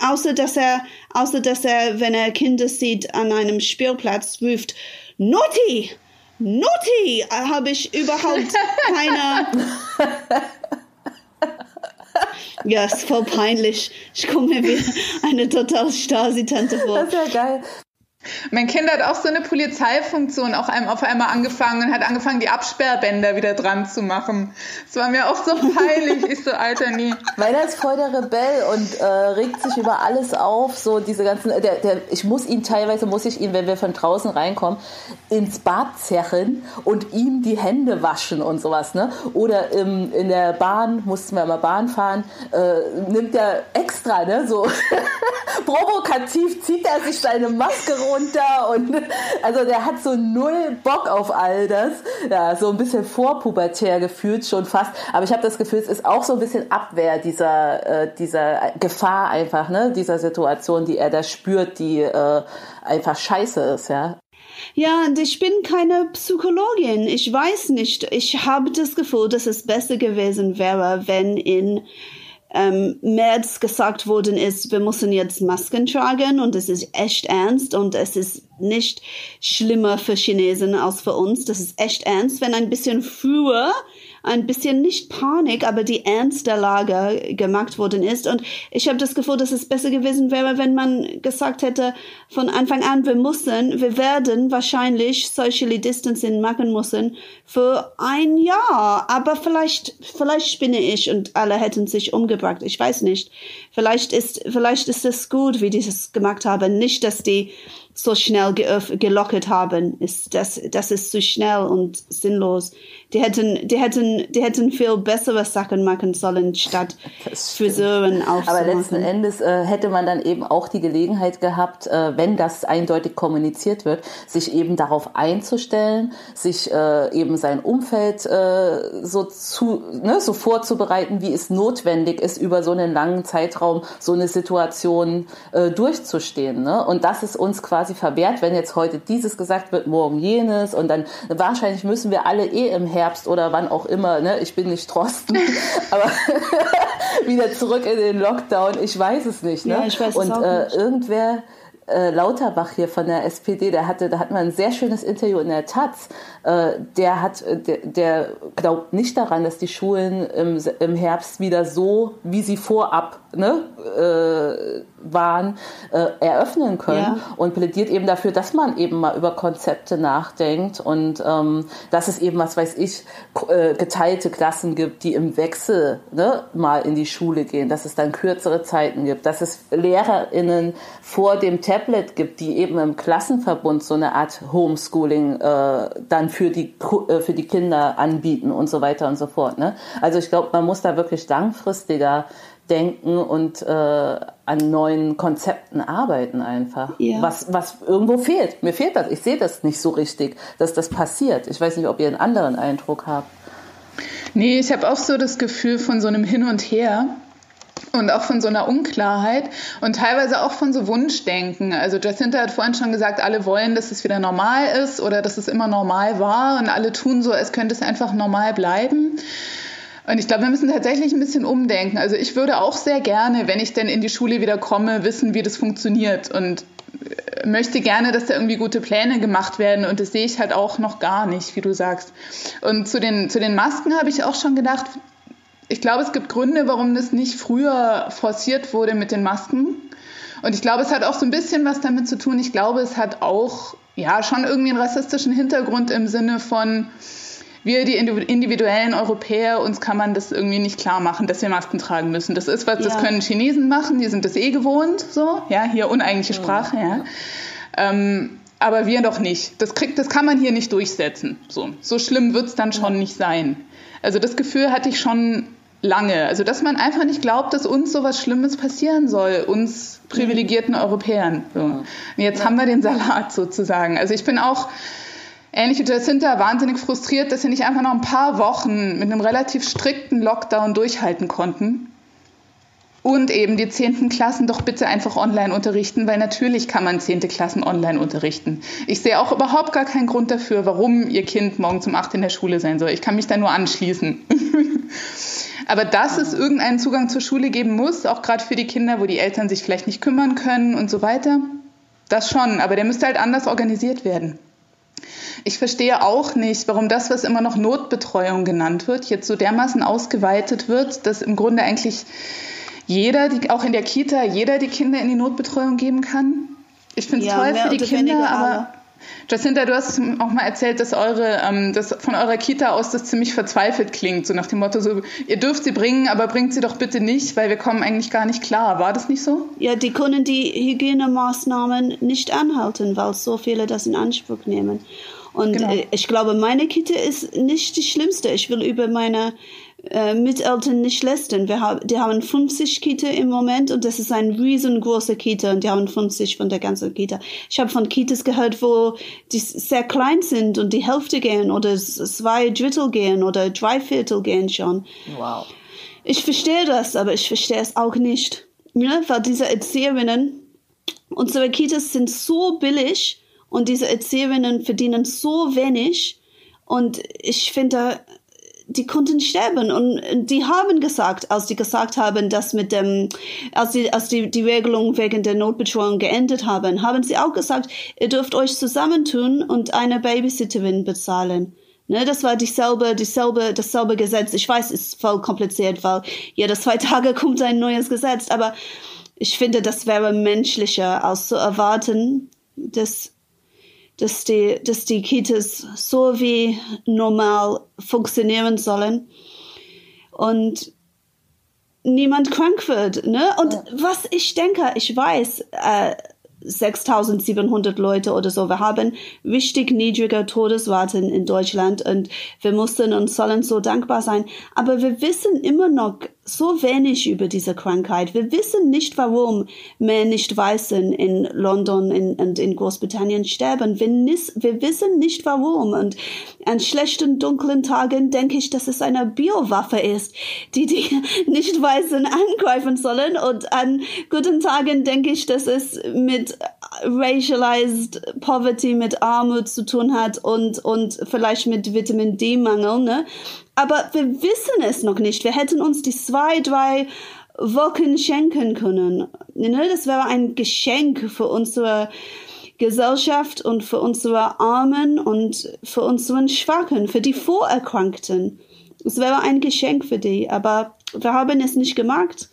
außer dass er, außer dass er, wenn er Kinder sieht an einem Spielplatz, ruft, Naughty! Naughty! Habe ich überhaupt keine. ja, ist voll peinlich. Ich komme mir wie eine total Stasi-Tante vor. Das ist ja geil. Mein Kind hat auch so eine Polizeifunktion auch einem auf einmal angefangen und hat angefangen, die Absperrbänder wieder dran zu machen. Das war mir auch so peinlich. Ich so, Alter, nie. Meiner ist voll der Rebell und äh, regt sich über alles auf. So diese ganzen, der, der, ich muss ihn teilweise, muss ich ihn, wenn wir von draußen reinkommen, ins Bad zerren und ihm die Hände waschen und sowas. Ne? Oder im, in der Bahn, mussten wir mal Bahn fahren, äh, nimmt er extra, ne, so provokativ zieht er sich seine Maske runter und also der hat so null Bock auf all das. Ja, so ein bisschen vorpubertär gefühlt schon fast. Aber ich habe das Gefühl, es ist auch so ein bisschen Abwehr dieser, äh, dieser Gefahr einfach, ne, dieser Situation, die er da spürt, die äh, einfach scheiße ist, ja. Ja, und ich bin keine Psychologin. Ich weiß nicht. Ich habe das Gefühl, dass es besser gewesen wäre, wenn in ähm, März gesagt worden ist, wir müssen jetzt Masken tragen und es ist echt ernst und es ist nicht schlimmer für Chinesen als für uns. Das ist echt ernst. Wenn ein bisschen früher ein bisschen nicht Panik, aber die Ernst der Lage gemacht worden ist. Und ich habe das Gefühl, dass es besser gewesen wäre, wenn man gesagt hätte von Anfang an, wir müssen, wir werden wahrscheinlich Social Distancing machen müssen für ein Jahr. Aber vielleicht, vielleicht spinne ich und alle hätten sich umgebracht. Ich weiß nicht. Vielleicht ist, vielleicht ist es gut, wie die es gemacht haben. Nicht, dass die so schnell gelockert haben. Ist, das, das ist zu schnell und sinnlos. Die hätten, die hätten, die hätten viel bessere Sachen machen sollen, statt Frisuren aufzumachen. Aber letzten Endes äh, hätte man dann eben auch die Gelegenheit gehabt, äh, wenn das eindeutig kommuniziert wird, sich eben darauf einzustellen, sich äh, eben sein Umfeld äh, so zu, ne, so vorzubereiten, wie es notwendig ist, über so einen langen Zeitraum so eine Situation äh, durchzustehen. Ne? Und das ist uns quasi verwehrt, wenn jetzt heute dieses gesagt wird, morgen jenes und dann wahrscheinlich müssen wir alle eh im Herbst Herbst oder wann auch immer, ne? ich bin nicht Trosten, aber wieder zurück in den Lockdown, ich weiß es nicht. Ne? Ja, ich weiß Und es auch äh, nicht. irgendwer äh, Lauterbach hier von der SPD, der hatte, da hat man ein sehr schönes Interview in der Taz. Äh, der hat, äh, der, der glaubt nicht daran, dass die Schulen im, im Herbst wieder so, wie sie vorab ne, äh, waren, äh, eröffnen können Ja. und plädiert eben dafür, dass man eben mal über Konzepte nachdenkt und ähm, dass es eben, was weiß ich, äh, geteilte Klassen gibt, die im Wechsel ne, mal in die Schule gehen, dass es dann kürzere Zeiten gibt, dass es LehrerInnen vor dem Tablet gibt, die eben im Klassenverbund so eine Art Homeschooling äh, dann für die, äh, für die Kinder anbieten und so weiter und so fort. Ne? Also ich glaube, man muss da wirklich langfristiger denken und äh, an neuen Konzepten arbeiten einfach. Ja. Was, was irgendwo fehlt. Mir fehlt das. Ich sehe das nicht so richtig, dass das passiert. Ich weiß nicht, ob ihr einen anderen Eindruck habt. Nee, ich habe auch so das Gefühl von so einem Hin und Her und auch von so einer Unklarheit und teilweise auch von so Wunschdenken. Also Jacinta hat vorhin schon gesagt, alle wollen, dass es wieder normal ist oder dass es immer normal war und alle tun so, als könnte es einfach normal bleiben. Und ich glaube, wir müssen tatsächlich ein bisschen umdenken. Also ich würde auch sehr gerne, wenn ich denn in die Schule wieder komme, wissen, wie das funktioniert und äh, möchte gerne, dass da irgendwie gute Pläne gemacht werden und das sehe ich halt auch noch gar nicht, wie du sagst. Und zu den, zu den Masken habe ich auch schon gedacht, ich glaube, es gibt Gründe, warum das nicht früher forciert wurde mit den Masken. Und ich glaube, es hat auch so ein bisschen was damit zu tun. Ich glaube, es hat auch ja schon irgendwie einen rassistischen Hintergrund im Sinne von, wir, die individu- individuellen Europäer, uns kann man das irgendwie nicht klar machen, dass wir Masken tragen müssen. Das ist was, das Ja. können Chinesen machen, die sind das eh gewohnt, so, ja, hier uneigentliche Sprache, ja. Ähm, aber wir doch nicht. Das, kriegt, das kann man hier nicht durchsetzen. So, so schlimm wird es dann schon nicht sein. Also das Gefühl hatte ich schon lange. Also dass man einfach nicht glaubt, dass uns sowas Schlimmes passieren soll, uns privilegierten Europäern. So. Und jetzt haben wir den Salat sozusagen. Also ich bin auch ähnlich wie Jacinta wahnsinnig frustriert, dass wir nicht einfach noch ein paar Wochen mit einem relativ strikten Lockdown durchhalten konnten. Und eben die zehnten Klassen doch bitte einfach online unterrichten, weil natürlich kann man zehnte Klassen online unterrichten. Ich sehe auch überhaupt gar keinen Grund dafür, warum ihr Kind morgen zum 8 in der Schule sein soll. Ich kann mich da nur anschließen. Aber dass es irgendeinen Zugang zur Schule geben muss, auch gerade für die Kinder, wo die Eltern sich vielleicht nicht kümmern können und so weiter, das schon. Aber der müsste halt anders organisiert werden. Ich verstehe auch nicht, warum das, was immer noch Notbetreuung genannt wird, jetzt so dermaßen ausgeweitet wird, dass im Grunde eigentlich jeder, die, auch in der Kita, jeder die Kinder in die Notbetreuung geben kann. Ich finde es Ja, toll für die Kinder, aber alle. Jacinta, du hast auch mal erzählt, dass eure, ähm, dass von eurer Kita aus das ziemlich verzweifelt klingt, so nach dem Motto, so, ihr dürft sie bringen, aber bringt sie doch bitte nicht, weil wir kommen eigentlich gar nicht klar. War das nicht so? Ja, die können die Hygienemaßnahmen nicht anhalten, weil so viele das in Anspruch nehmen. Und Genau. äh, ich glaube, meine Kita ist nicht die schlimmste. Ich will über meine äh, Miteltern nicht lästern. Wir haben, die haben 50 Kita im Moment und das ist ein riesengroßer Kita und die haben 50 von der ganzen Kita. Ich habe von Kitas gehört, wo die sehr klein sind und die Hälfte gehen oder zwei Drittel gehen oder drei Viertel gehen schon. Wow. Ich verstehe das, aber ich verstehe es auch nicht. Ja, weil diese Erzieherinnen, unsere Kitas sind so billig und diese Erzieherinnen verdienen so wenig. Und ich finde, die konnten sterben. Und die haben gesagt, als die gesagt haben, dass mit dem, als die, als die, die Regelung wegen der Notbetreuung geendet haben, haben sie auch gesagt, ihr dürft euch zusammentun und eine Babysitterin bezahlen. Ne, das war dieselbe, dieselbe, dasselbe Gesetz. Ich weiß, es ist voll kompliziert, weil jede zwei Tage kommt ein neues Gesetz, aber ich finde, das wäre menschlicher, als zu erwarten, dass, dass, die, dass die Kitas so wie normal funktionieren sollen und niemand krank wird. Ne? Und ja. was ich denke, ich weiß, äh, 6700 Leute oder so. Wir haben richtig niedrige Todesraten in Deutschland und wir mussten und sollen so dankbar sein. Aber wir wissen immer noch so wenig über diese Krankheit. Wir wissen nicht, warum mehr nicht Weißen in London und in Großbritannien sterben. Wir, wir wissen nicht, warum. Und an schlechten, dunklen Tagen denke ich, dass es eine Biowaffe ist, die die Nicht-Weißen angreifen sollen. Und an guten Tagen denke ich, dass es mit racialized poverty, mit Armut zu tun hat und, und vielleicht mit Vitamin D-Mangel. Ne? Aber wir wissen es noch nicht. Wir hätten uns die zwei, drei Wochen schenken können. Ne, das wäre ein Geschenk für unsere Gesellschaft und für unsere Armen und für unseren Schwachen, für die Vorerkrankten. Es wäre ein Geschenk für die, aber wir haben es nicht gemacht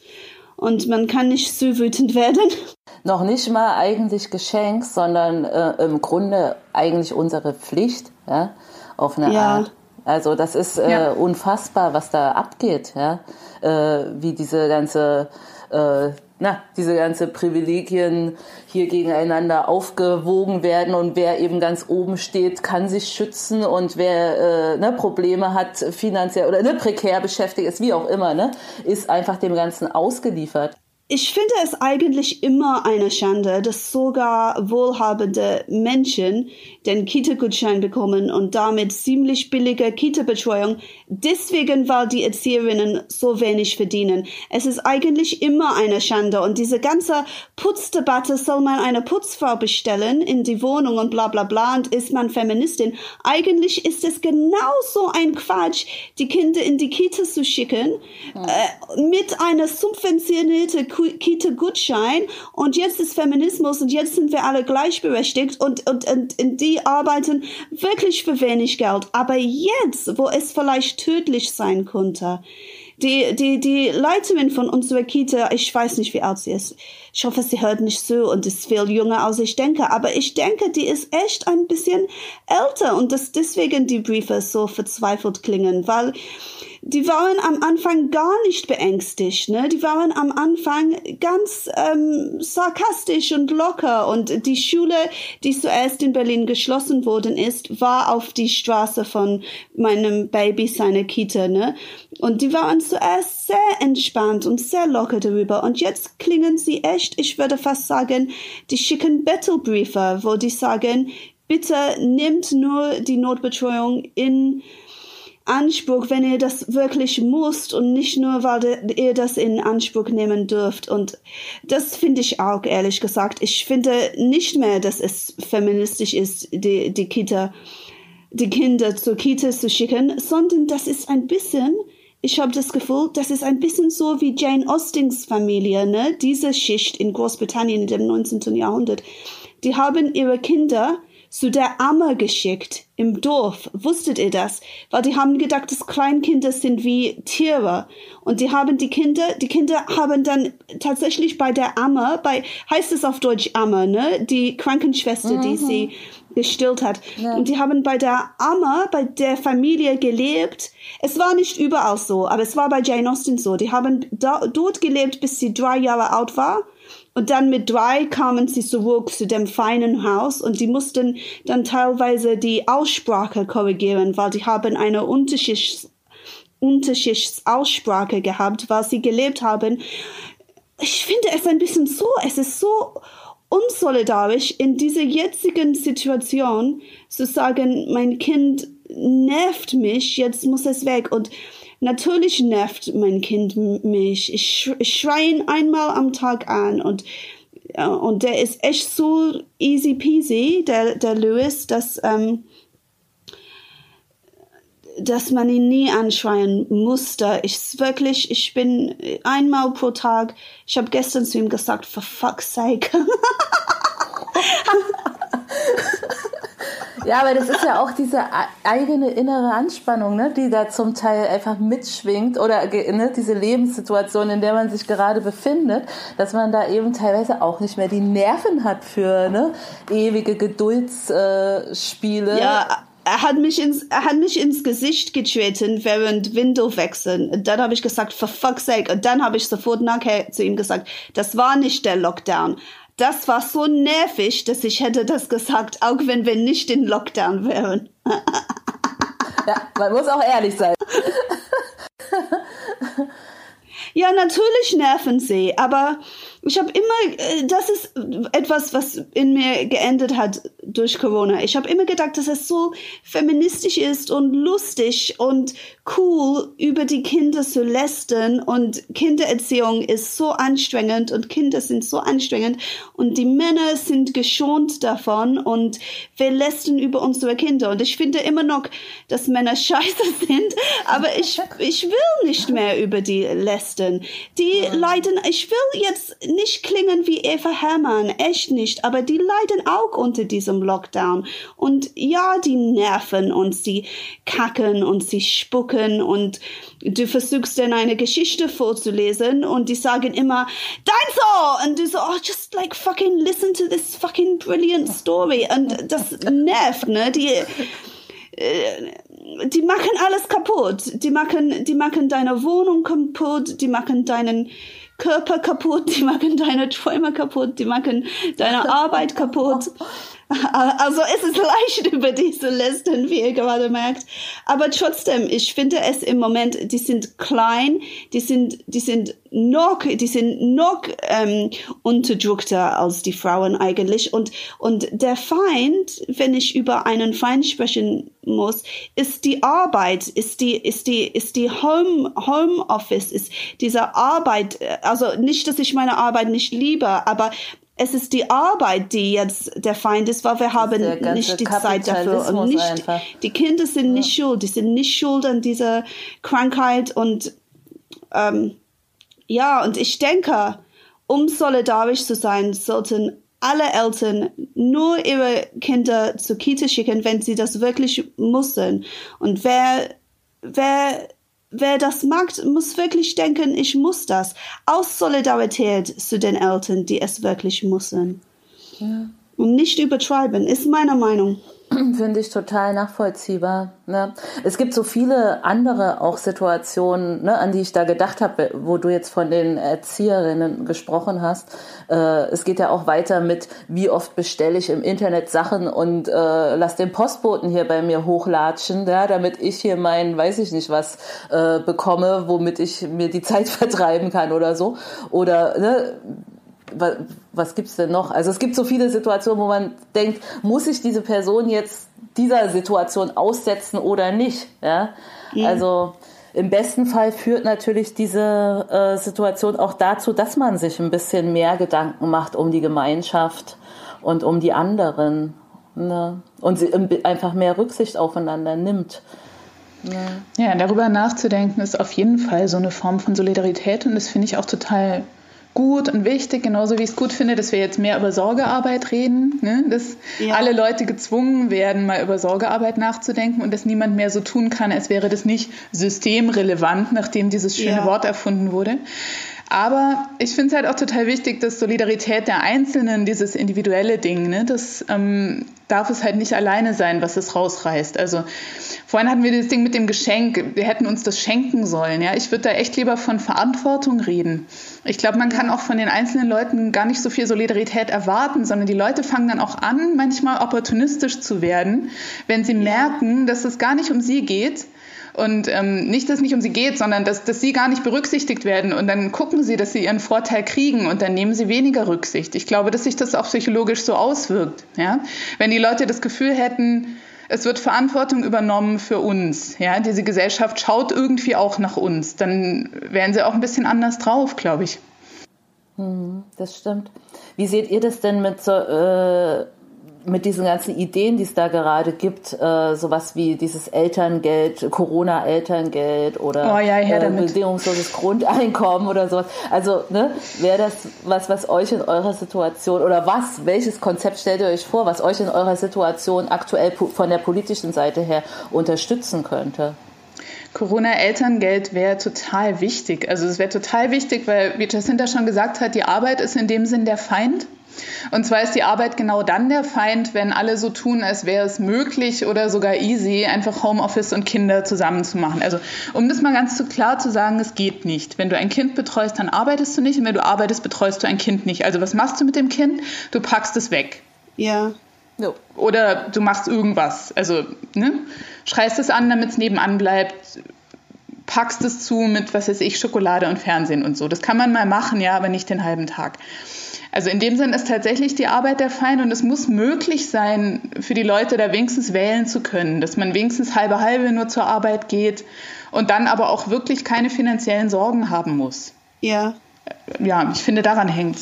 und man kann nicht so wütend werden. Noch nicht mal eigentlich Geschenk, sondern äh, im Grunde eigentlich unsere Pflicht, ja, auf eine ja. Art. Also das ist äh, ja. unfassbar, was da abgeht, ja, äh, wie diese ganze äh, na, diese ganze Privilegien hier gegeneinander aufgewogen werden und wer eben ganz oben steht, kann sich schützen und wer äh, ne, Probleme hat finanziell oder ne, prekär beschäftigt ist, wie auch immer, ne, ist einfach dem Ganzen ausgeliefert. Ich finde es eigentlich immer eine Schande, dass sogar wohlhabende Menschen den Kita-Gutschein bekommen und damit ziemlich billige Kita-Betreuung, deswegen, weil die Erzieherinnen so wenig verdienen. Es ist eigentlich immer eine Schande und diese ganze Putzdebatte, soll man eine Putzfrau bestellen in die Wohnung und bla bla bla und ist man Feministin. Eigentlich ist es genauso ein Quatsch, die Kinder in die Kita zu schicken, hm. äh, mit einer subventionierten Kita-Gutschein und jetzt ist Feminismus und jetzt sind wir alle gleichberechtigt und, und, und, und die arbeiten wirklich für wenig Geld. Aber jetzt, wo es vielleicht tödlich sein könnte, die, die, die Leiterin von unserer Kita, ich weiß nicht, wie alt sie ist. Ich hoffe, sie hört nicht so und ist viel jünger, als ich denke. Aber ich denke, die ist echt ein bisschen älter und dass deswegen die Briefe so verzweifelt klingen, weil die waren am Anfang gar nicht beängstigt, ne? Die waren am Anfang ganz ähm, sarkastisch und locker und die Schule, die zuerst in Berlin geschlossen worden ist, war auf die Straße von meinem Baby seiner Kita, ne? Und die waren zuerst sehr entspannt und sehr locker darüber und jetzt klingen sie echt, ich würde fast sagen, die schicken Bettelbriefe, wo die sagen, bitte nehmt nur die Notbetreuung in Anspruch, wenn ihr das wirklich musst und nicht nur, weil ihr das in Anspruch nehmen dürft. Und das finde ich auch, ehrlich gesagt. Ich finde nicht mehr, dass es feministisch ist, die, die Kita, die Kinder zur Kita zu schicken, sondern das ist ein bisschen, ich habe das Gefühl, das ist ein bisschen so wie Jane Austens Familie, ne? Diese Schicht in Großbritannien in dem 19. Jahrhundert. Die haben ihre Kinder zu der Amme geschickt im Dorf. Wusstet ihr das? Weil die haben gedacht, dass Kleinkinder sind wie Tiere. Und die haben die Kinder, die Kinder haben dann tatsächlich bei der Amme, bei, heißt es auf Deutsch Amme, ne? Die Krankenschwester, mhm. die sie gestillt hat. Ja. Und die haben bei der Amme, bei der Familie gelebt. Es war nicht überall so, aber es war bei Jane Austen so. Die haben da, dort gelebt, bis sie drei Jahre alt war. Und dann mit drei kamen sie zurück zu dem feinen Haus und die mussten dann teilweise die Aussprache korrigieren, weil die haben eine Unterschichts Unterschichtsaussprache gehabt, weil sie gelebt haben. Ich finde es ein bisschen so, es ist so unsolidarisch in dieser jetzigen Situation zu sagen, mein Kind nervt mich, jetzt muss es weg und Natürlich nervt mein Kind mich. Ich, ich schreie ihn einmal am Tag an und äh, und der ist echt so easy peasy, der, der Louis, dass, ähm, dass man ihn nie anschreien musste. Ich wirklich, ich bin einmal pro Tag, ich habe gestern zu ihm gesagt, for fuck's sake. Ja, aber das ist ja auch diese eigene innere Anspannung, ne, die da zum Teil einfach mitschwingt oder ne, diese Lebenssituation, in der man sich gerade befindet, dass man da eben teilweise auch nicht mehr die Nerven hat für ne, ewige Geduldsspiele. ja, er hat mich ins, er hat mich ins Gesicht getreten während Windowwechseln. Und dann habe ich gesagt, for fuck's sake. Und dann habe ich sofort nachher zu ihm gesagt, das war nicht der Lockdown. Das war so nervig, dass ich hätte das gesagt, auch wenn wir nicht in Lockdown wären. ja, man muss auch ehrlich sein. ja, natürlich nerven sie, aber ich habe immer, äh, das ist etwas, was in mir geendet hat durch Corona. Ich habe immer gedacht, dass es so feministisch ist und lustig und cool, über die Kinder zu lästern. Und Kindererziehung ist so anstrengend und Kinder sind so anstrengend und die Männer sind geschont davon und wir lästern über unsere Kinder. Und ich finde immer noch, dass Männer scheiße sind, aber ich, ich will nicht mehr über die lästern. Die leiden, ich will jetzt nicht klingen wie Eva Hermann, echt nicht, aber die leiden auch unter diesem Lockdown. Und ja, die nerven und sie kacken und sie spucken und du versuchst dann eine Geschichte vorzulesen und die sagen immer, dein so! Und du so, oh, just like fucking listen to this fucking brilliant story. Und das nervt, ne? Die, äh, die machen alles kaputt. Die machen, die machen deine Wohnung kaputt, die machen deinen Körper kaputt, die machen deine Träume kaputt, die machen deine Arbeit kaputt. Also es ist leicht über die zu lästern, wie ihr gerade merkt. Aber trotzdem, ich finde es im Moment, die sind klein, die sind, die sind noch, die sind noch ähm, unterdrückter als die Frauen eigentlich. Und, und der Feind, wenn ich über einen Feind sprechen muss, ist die Arbeit, ist die, ist die, ist die Home, Home Office, ist diese Arbeit, also nicht, dass ich meine Arbeit nicht liebe, aber es ist die Arbeit, die jetzt der Feind ist, weil wir haben nicht die Zeit dafür und nicht einfach. die Kinder sind ja. nicht schuld, die sind nicht schuld an dieser Krankheit und ähm, ja und ich denke, um solidarisch zu sein, sollten alle Eltern nur ihre Kinder zur Kita schicken, wenn sie das wirklich müssen. Und wer wer wer das mag, muss wirklich denken, ich muss das. Aus Solidarität zu den Eltern, die es wirklich müssen. Ja. Und nicht übertreiben, ist meine Meinung. Finde ich total nachvollziehbar. Ne? Es gibt so viele andere auch Situationen, ne, an die ich da gedacht habe, wo du jetzt von den Erzieherinnen gesprochen hast. Äh, es geht ja auch weiter mit, wie oft bestelle ich im Internet Sachen und äh, lass den Postboten hier bei mir hochlatschen, ja, damit ich hier mein, weiß ich nicht was, äh, bekomme, womit ich mir die Zeit vertreiben kann oder so. Oder ne, was, was gibt's denn noch? Also es gibt so viele Situationen, wo man denkt, muss ich diese Person jetzt dieser Situation aussetzen oder nicht? Ja, mhm. also im besten Fall führt natürlich diese äh, Situation auch dazu, dass man sich ein bisschen mehr Gedanken macht um die Gemeinschaft und um die anderen ne? und sie, einfach mehr Rücksicht aufeinander nimmt. Ne? Ja, darüber nachzudenken ist auf jeden Fall so eine Form von Solidarität und das finde ich auch total gut und wichtig, genauso wie ich es gut finde, dass wir jetzt mehr über Sorgearbeit reden, ne? dass ja. alle Leute gezwungen werden, mal über Sorgearbeit nachzudenken und dass niemand mehr so tun kann, als wäre das nicht systemrelevant, nachdem dieses schöne ja. Wort erfunden wurde. Aber ich finde es halt auch total wichtig, dass Solidarität der Einzelnen, dieses individuelle Ding, ne, das ähm, darf es halt nicht alleine sein, was es rausreißt. Also vorhin hatten wir das Ding mit dem Geschenk. Wir hätten uns das schenken sollen. Ja, ich würde da echt lieber von Verantwortung reden. Ich glaube, man kann auch von den einzelnen Leuten gar nicht so viel Solidarität erwarten, sondern die Leute fangen dann auch an, manchmal opportunistisch zu werden, wenn sie merken, dass es gar nicht um sie geht, und ähm, nicht, dass es nicht um sie geht, sondern dass, dass sie gar nicht berücksichtigt werden. Und dann gucken sie, dass sie ihren Vorteil kriegen und dann nehmen sie weniger Rücksicht. Ich glaube, dass sich das auch psychologisch so auswirkt. Ja? Wenn die Leute das Gefühl hätten, es wird Verantwortung übernommen für uns. Ja, diese Gesellschaft schaut irgendwie auch nach uns. Dann wären sie auch ein bisschen anders drauf, glaube ich. Hm, das stimmt. Wie seht ihr das denn mit so, äh, mit diesen ganzen Ideen, die es da gerade gibt, äh, sowas wie dieses Elterngeld, Corona-Elterngeld oder oh ja, äh, bedingungsloses Grundeinkommen oder sowas. Also ne, wäre das was, was euch in eurer Situation oder was, welches Konzept stellt ihr euch vor, was euch in eurer Situation aktuell von der politischen Seite her unterstützen könnte? Corona-Elterngeld wäre total wichtig. Also es wäre total wichtig, weil, wie Jacinta schon gesagt hat, die Arbeit ist in dem Sinn der Feind. Und zwar ist die Arbeit genau dann der Feind, wenn alle so tun, als wäre es möglich oder sogar easy, einfach Homeoffice und Kinder zusammen zu machen. Also um das mal ganz so klar zu sagen, es geht nicht. Wenn du ein Kind betreust, dann arbeitest du nicht und wenn du arbeitest, betreust du ein Kind nicht. Also was machst du mit dem Kind? Du packst es weg. Ja. So. Oder du machst irgendwas. Also, ne? Schreist es an, damit es nebenan bleibt, packst es zu mit, was weiß ich, Schokolade und Fernsehen und so. Das kann man mal machen, ja, aber nicht den halben Tag. Also in dem Sinn ist tatsächlich die Arbeit der Feind und es muss möglich sein, für die Leute da wenigstens wählen zu können, dass man wenigstens halbe halbe nur zur Arbeit geht und dann aber auch wirklich keine finanziellen Sorgen haben muss. Ja. Ja, ich finde, daran hängt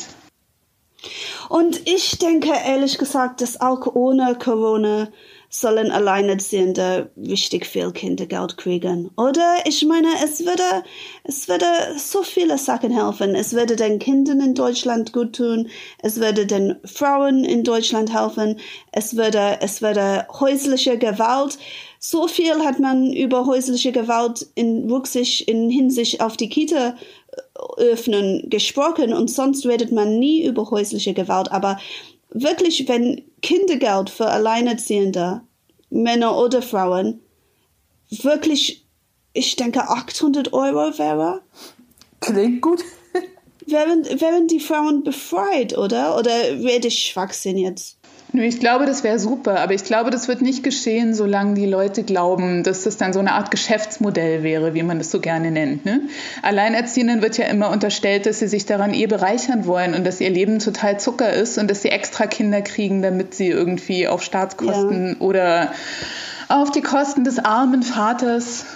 Und ich denke ehrlich gesagt, dass auch ohne Corona sollen Alleinerziehende richtig viel Kindergeld kriegen. Oder ich meine, es würde, es würde so viele Sachen helfen. Es würde den Kindern in Deutschland gut tun. Es würde den Frauen in Deutschland helfen. Es würde, es würde häusliche Gewalt. So viel hat man über häusliche Gewalt in Rücksicht, in Hinsicht auf die Kita äh, öffnen gesprochen und sonst redet man nie über häusliche Gewalt. Aber wirklich, wenn Kindergeld für Alleinerziehende, Männer oder Frauen, wirklich, ich denke, 800 Euro wäre. Klingt gut. wären, wären die Frauen befreit, oder? Oder rede ich Schwachsinn jetzt? Ich glaube, das wäre super, aber ich glaube, das wird nicht geschehen, solange die Leute glauben, dass das dann so eine Art Geschäftsmodell wäre, wie man das so gerne nennt. Ne? Alleinerziehenden wird ja immer unterstellt, dass sie sich daran eh bereichern wollen und dass ihr Leben total Zucker ist und dass sie extra Kinder kriegen, damit sie irgendwie auf Staatskosten ja. oder auf die Kosten des armen Vaters,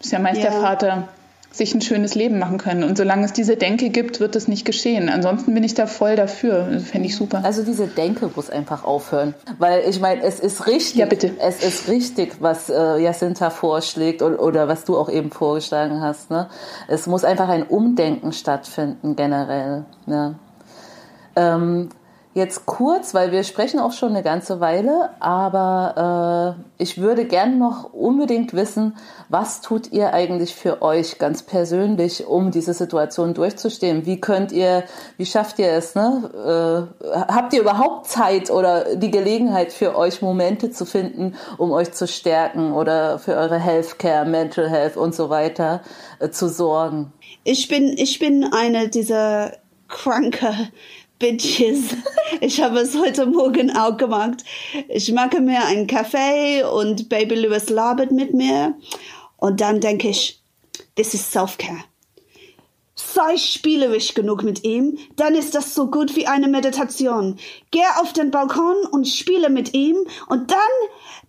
ist ja meist ja. der Vater, sich ein schönes Leben machen können. Und solange es diese Denke gibt, wird das nicht geschehen. Ansonsten bin ich da voll dafür. Das fände ich super. Also diese Denke muss einfach aufhören. Weil ich meine, es ist richtig. Ja, bitte. Es ist richtig, was äh, Jacinta vorschlägt oder, oder was du auch eben vorgeschlagen hast. Ne? Es muss einfach ein Umdenken stattfinden generell. Ne? Ähm, jetzt kurz, weil wir sprechen auch schon eine ganze Weile, aber äh, ich würde gern noch unbedingt wissen, was tut ihr eigentlich für euch ganz persönlich, um diese Situation durchzustehen? Wie könnt ihr, wie schafft ihr es? Ne? Äh, habt ihr überhaupt Zeit oder die Gelegenheit für euch Momente zu finden, um euch zu stärken oder für eure Healthcare, Mental Health und so weiter äh, zu sorgen? Ich bin, ich bin eine dieser kranke Bitches. Ich habe es heute Morgen auch gemacht. Ich mache mir einen Kaffee und Baby Lewis labert mit mir. Und dann denke ich, this is self-care. Sei spielerisch genug mit ihm, dann ist das so gut wie eine Meditation. Geh auf den Balkon und spiele mit ihm und dann,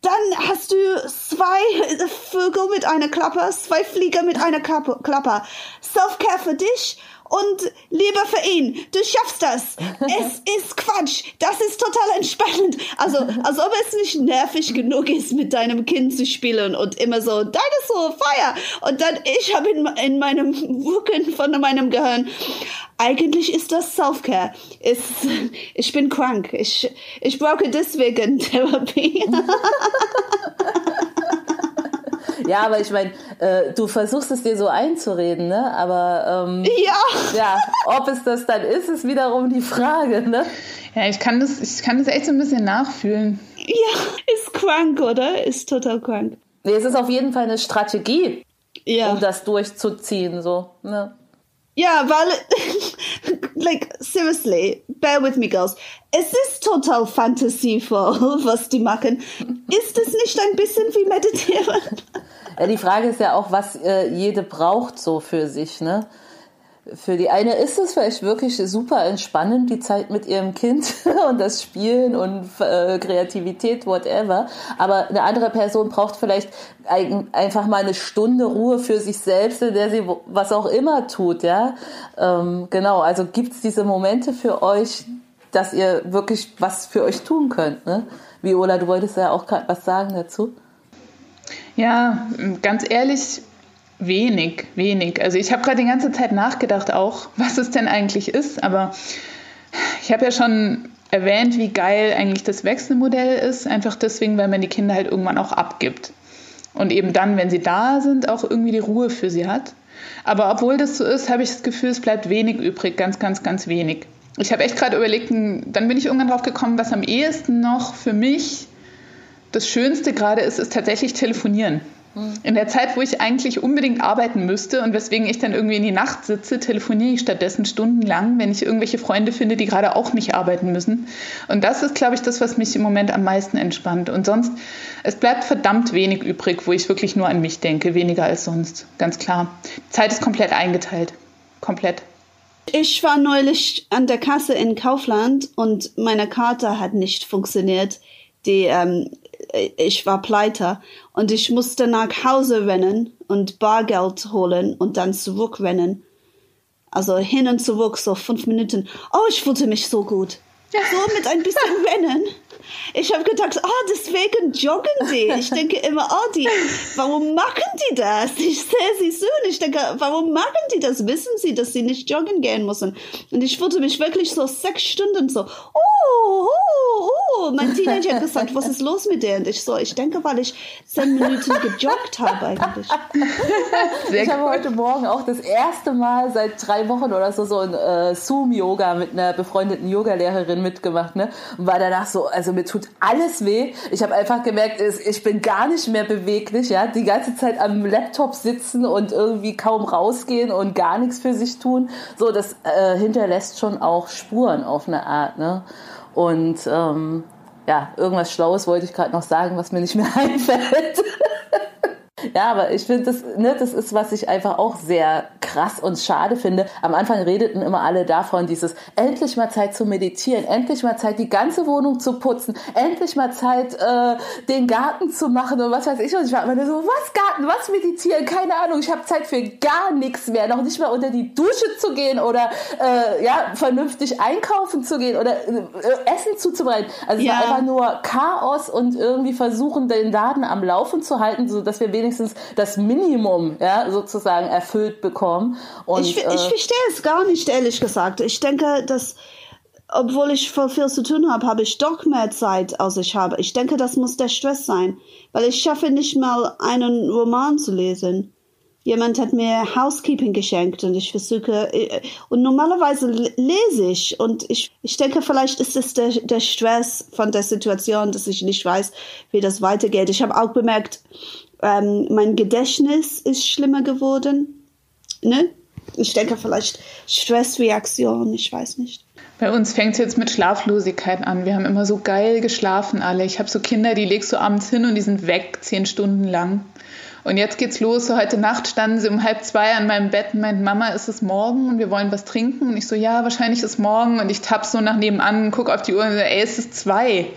dann hast du zwei Vögel mit einer Klappe, zwei Flieger mit einer Klappe. Self-care für dich und Liebe für ihn. Du schaffst das. Es ist Quatsch. Das ist total entspannend. Also, als ob es nicht nervig genug ist, mit deinem Kind zu spielen und immer so, Dinosaur, Feuer. Und dann, ich habe in, in meinem Rücken von meinem Gehirn, eigentlich ist das Self-Care. Ich bin krank. Ich, ich brauche deswegen Therapie. Ja, aber ich meine, äh, du versuchst es dir so einzureden, ne? Aber ähm, ja. ja, ob es das dann ist, ist wiederum die Frage, ne? Ja, ich kann das, ich kann das echt so ein bisschen nachfühlen. Ja, ist krank, oder? Ist total krank. Nee, es ist auf jeden Fall eine Strategie, ja. um das durchzuziehen, so, ne? Ja, weil, like, seriously, bear with me, girls. Es ist total fantasievoll, was die machen. Ist es nicht ein bisschen wie meditieren? Ja, die Frage ist ja auch, was äh, jede braucht so für sich, ne? Für die eine ist es vielleicht wirklich super entspannend, die Zeit mit ihrem Kind und das Spielen und äh, Kreativität, whatever. Aber eine andere Person braucht vielleicht ein, einfach mal eine Stunde Ruhe für sich selbst, in der sie was auch immer tut, ja. Ähm, genau, also gibt's diese Momente für euch, dass ihr wirklich was für euch tun könnt. Ne? Viola, du wolltest ja auch was sagen dazu. Ja, ganz ehrlich, wenig, wenig. Also ich habe gerade die ganze Zeit nachgedacht auch, was es denn eigentlich ist, aber ich habe ja schon erwähnt, wie geil eigentlich das Wechselmodell ist, einfach deswegen, weil man die Kinder halt irgendwann auch abgibt. Und eben dann, wenn sie da sind, auch irgendwie die Ruhe für sie hat. Aber obwohl das so ist, habe ich das Gefühl, es bleibt wenig übrig, ganz, ganz, ganz wenig. Ich habe echt gerade überlegt, dann bin ich irgendwann drauf gekommen, was am ehesten noch für mich das Schönste gerade ist, ist tatsächlich telefonieren. In der Zeit, wo ich eigentlich unbedingt arbeiten müsste und weswegen ich dann irgendwie in die Nacht sitze, telefoniere ich stattdessen stundenlang, wenn ich irgendwelche Freunde finde, die gerade auch nicht arbeiten müssen. Und das ist, glaube ich, das, was mich im Moment am meisten entspannt. Und sonst, es bleibt verdammt wenig übrig, wo ich wirklich nur an mich denke, weniger als sonst, ganz klar. Die Zeit ist komplett eingeteilt. Komplett. Ich war neulich an der Kasse in Kaufland und meine Karte hat nicht funktioniert. Die ähm, ich war pleite und ich musste nach Hause rennen und Bargeld holen und dann zurückrennen. Also hin und zurück, so fünf Minuten. Oh, ich fühlte mich so gut. So mit ein bisschen Rennen. Ich habe gedacht, oh, deswegen joggen die. Ich denke immer, oh, die, warum machen die das? Ich sehe sie so und ich denke, warum machen die das? Wissen sie, dass sie nicht joggen gehen müssen? Und ich fühlte mich wirklich so sechs Stunden so, oh, oh, oh. Mein Teenager hat gesagt, was ist los mit dir? Und ich so, ich denke, weil ich zehn Minuten gejoggt habe eigentlich. Sehr ich habe heute Morgen auch das erste Mal seit drei Wochen oder so so ein äh, Zoom-Yoga mit einer befreundeten Yogalehrerin mitgemacht, ne? Und war danach so, also mir tut alles weh. Ich habe einfach gemerkt, ich bin gar nicht mehr beweglich, ja, die ganze Zeit am Laptop sitzen und irgendwie kaum rausgehen und gar nichts für sich tun. So, das äh, hinterlässt schon auch Spuren auf eine Art, ne? Und ähm, ja, irgendwas Schlaues wollte ich gerade noch sagen, was mir nicht mehr einfällt. Ja, aber ich finde, das, ne, das ist, was ich einfach auch sehr krass und schade finde. Am Anfang redeten immer alle davon, dieses endlich mal Zeit zu meditieren, endlich mal Zeit, die ganze Wohnung zu putzen, endlich mal Zeit, äh, den Garten zu machen und was weiß ich. Und ich war immer nur so, was Garten, was meditieren, keine Ahnung. Ich habe Zeit für gar nichts mehr, noch nicht mal unter die Dusche zu gehen oder äh, ja vernünftig einkaufen zu gehen oder äh, Essen zuzubereiten. Also ja. es war einfach nur Chaos und irgendwie versuchen, den Laden am Laufen zu halten, so dass wir wenigstens das Minimum ja sozusagen erfüllt bekommen. Und, ich, ich äh, verstehe es gar nicht, ehrlich gesagt. Ich denke, dass obwohl ich voll viel zu tun habe, habe ich doch mehr Zeit, als ich habe. Ich denke, das muss der Stress sein, weil ich schaffe nicht mal einen Roman zu lesen. Jemand hat mir Housekeeping geschenkt und ich versuche, äh, und normalerweise lese ich und ich, ich denke, vielleicht ist es der, der Stress von der Situation, dass ich nicht weiß, wie das weitergeht. Ich habe auch bemerkt, ähm, mein Gedächtnis ist schlimmer geworden ne? Ich denke vielleicht Stressreaktion, ich weiß nicht. Bei uns fängt es jetzt mit Schlaflosigkeit an. Wir haben immer so geil geschlafen alle. Ich habe so Kinder, die legst du abends hin und die sind weg, zehn Stunden lang. Und jetzt geht's los. So heute Nacht standen sie um halb zwei an meinem Bett und meinten, Mama, ist es morgen und wir wollen was trinken? Und ich so, ja, wahrscheinlich ist es morgen. Und ich tapp so nach nebenan, guck auf die Uhr und so, ey, es ist zwei.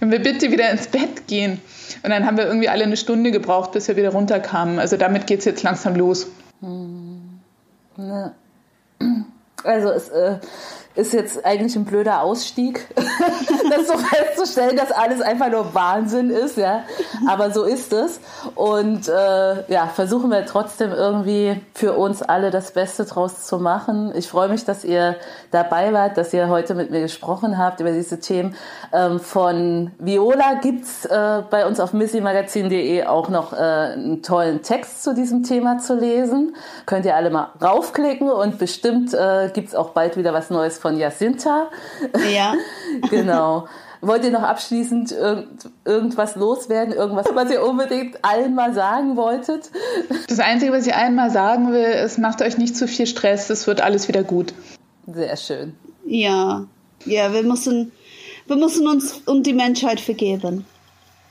Wenn wir bitte wieder ins Bett gehen. Und dann haben wir irgendwie alle eine Stunde gebraucht, bis wir wieder runterkamen. Also damit geht's jetzt langsam los. Hm. Ne. Also es äh, ist jetzt eigentlich ein blöder Ausstieg, das so festzustellen, dass alles einfach nur Wahnsinn ist, ja. Aber so ist es. Und äh, ja, versuchen wir trotzdem irgendwie für uns alle das Beste draus zu machen. Ich freue mich, dass ihr dabei wart, dass ihr heute mit mir gesprochen habt über diese Themen. Ähm, von Viola gibt's äh, bei uns auf missymagazin.de auch noch äh, einen tollen Text zu diesem Thema zu lesen. Könnt ihr alle mal raufklicken und bestimmt äh, gibt's auch bald wieder was Neues von von Jacinta. Ja. genau. Wollt ihr noch abschließend irgend, irgendwas loswerden? Irgendwas, was ihr unbedingt allen mal sagen wolltet? Das Einzige, was ich allen mal sagen will, ist, macht euch nicht zu viel Stress, es wird alles wieder gut. Sehr schön. Ja. Ja, wir müssen, wir müssen uns und die Menschheit vergeben.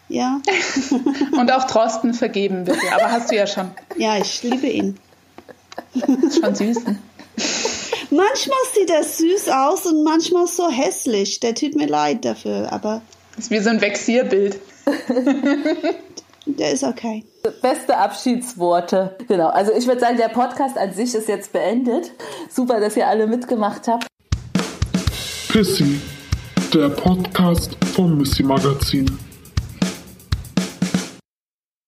Ja. und auch Trosten vergeben, bitte. Aber hast du ja schon. Ja, ich liebe ihn. Schon süß. Manchmal sieht er süß aus und manchmal so hässlich. Der tut mir leid dafür, aber. Das ist wie so ein Vexierbild. der ist okay. Beste Abschiedsworte. Genau. Also ich würde sagen, der Podcast an sich ist jetzt beendet. Super, dass ihr alle mitgemacht habt. Pissy, der Podcast vom Missy Magazin.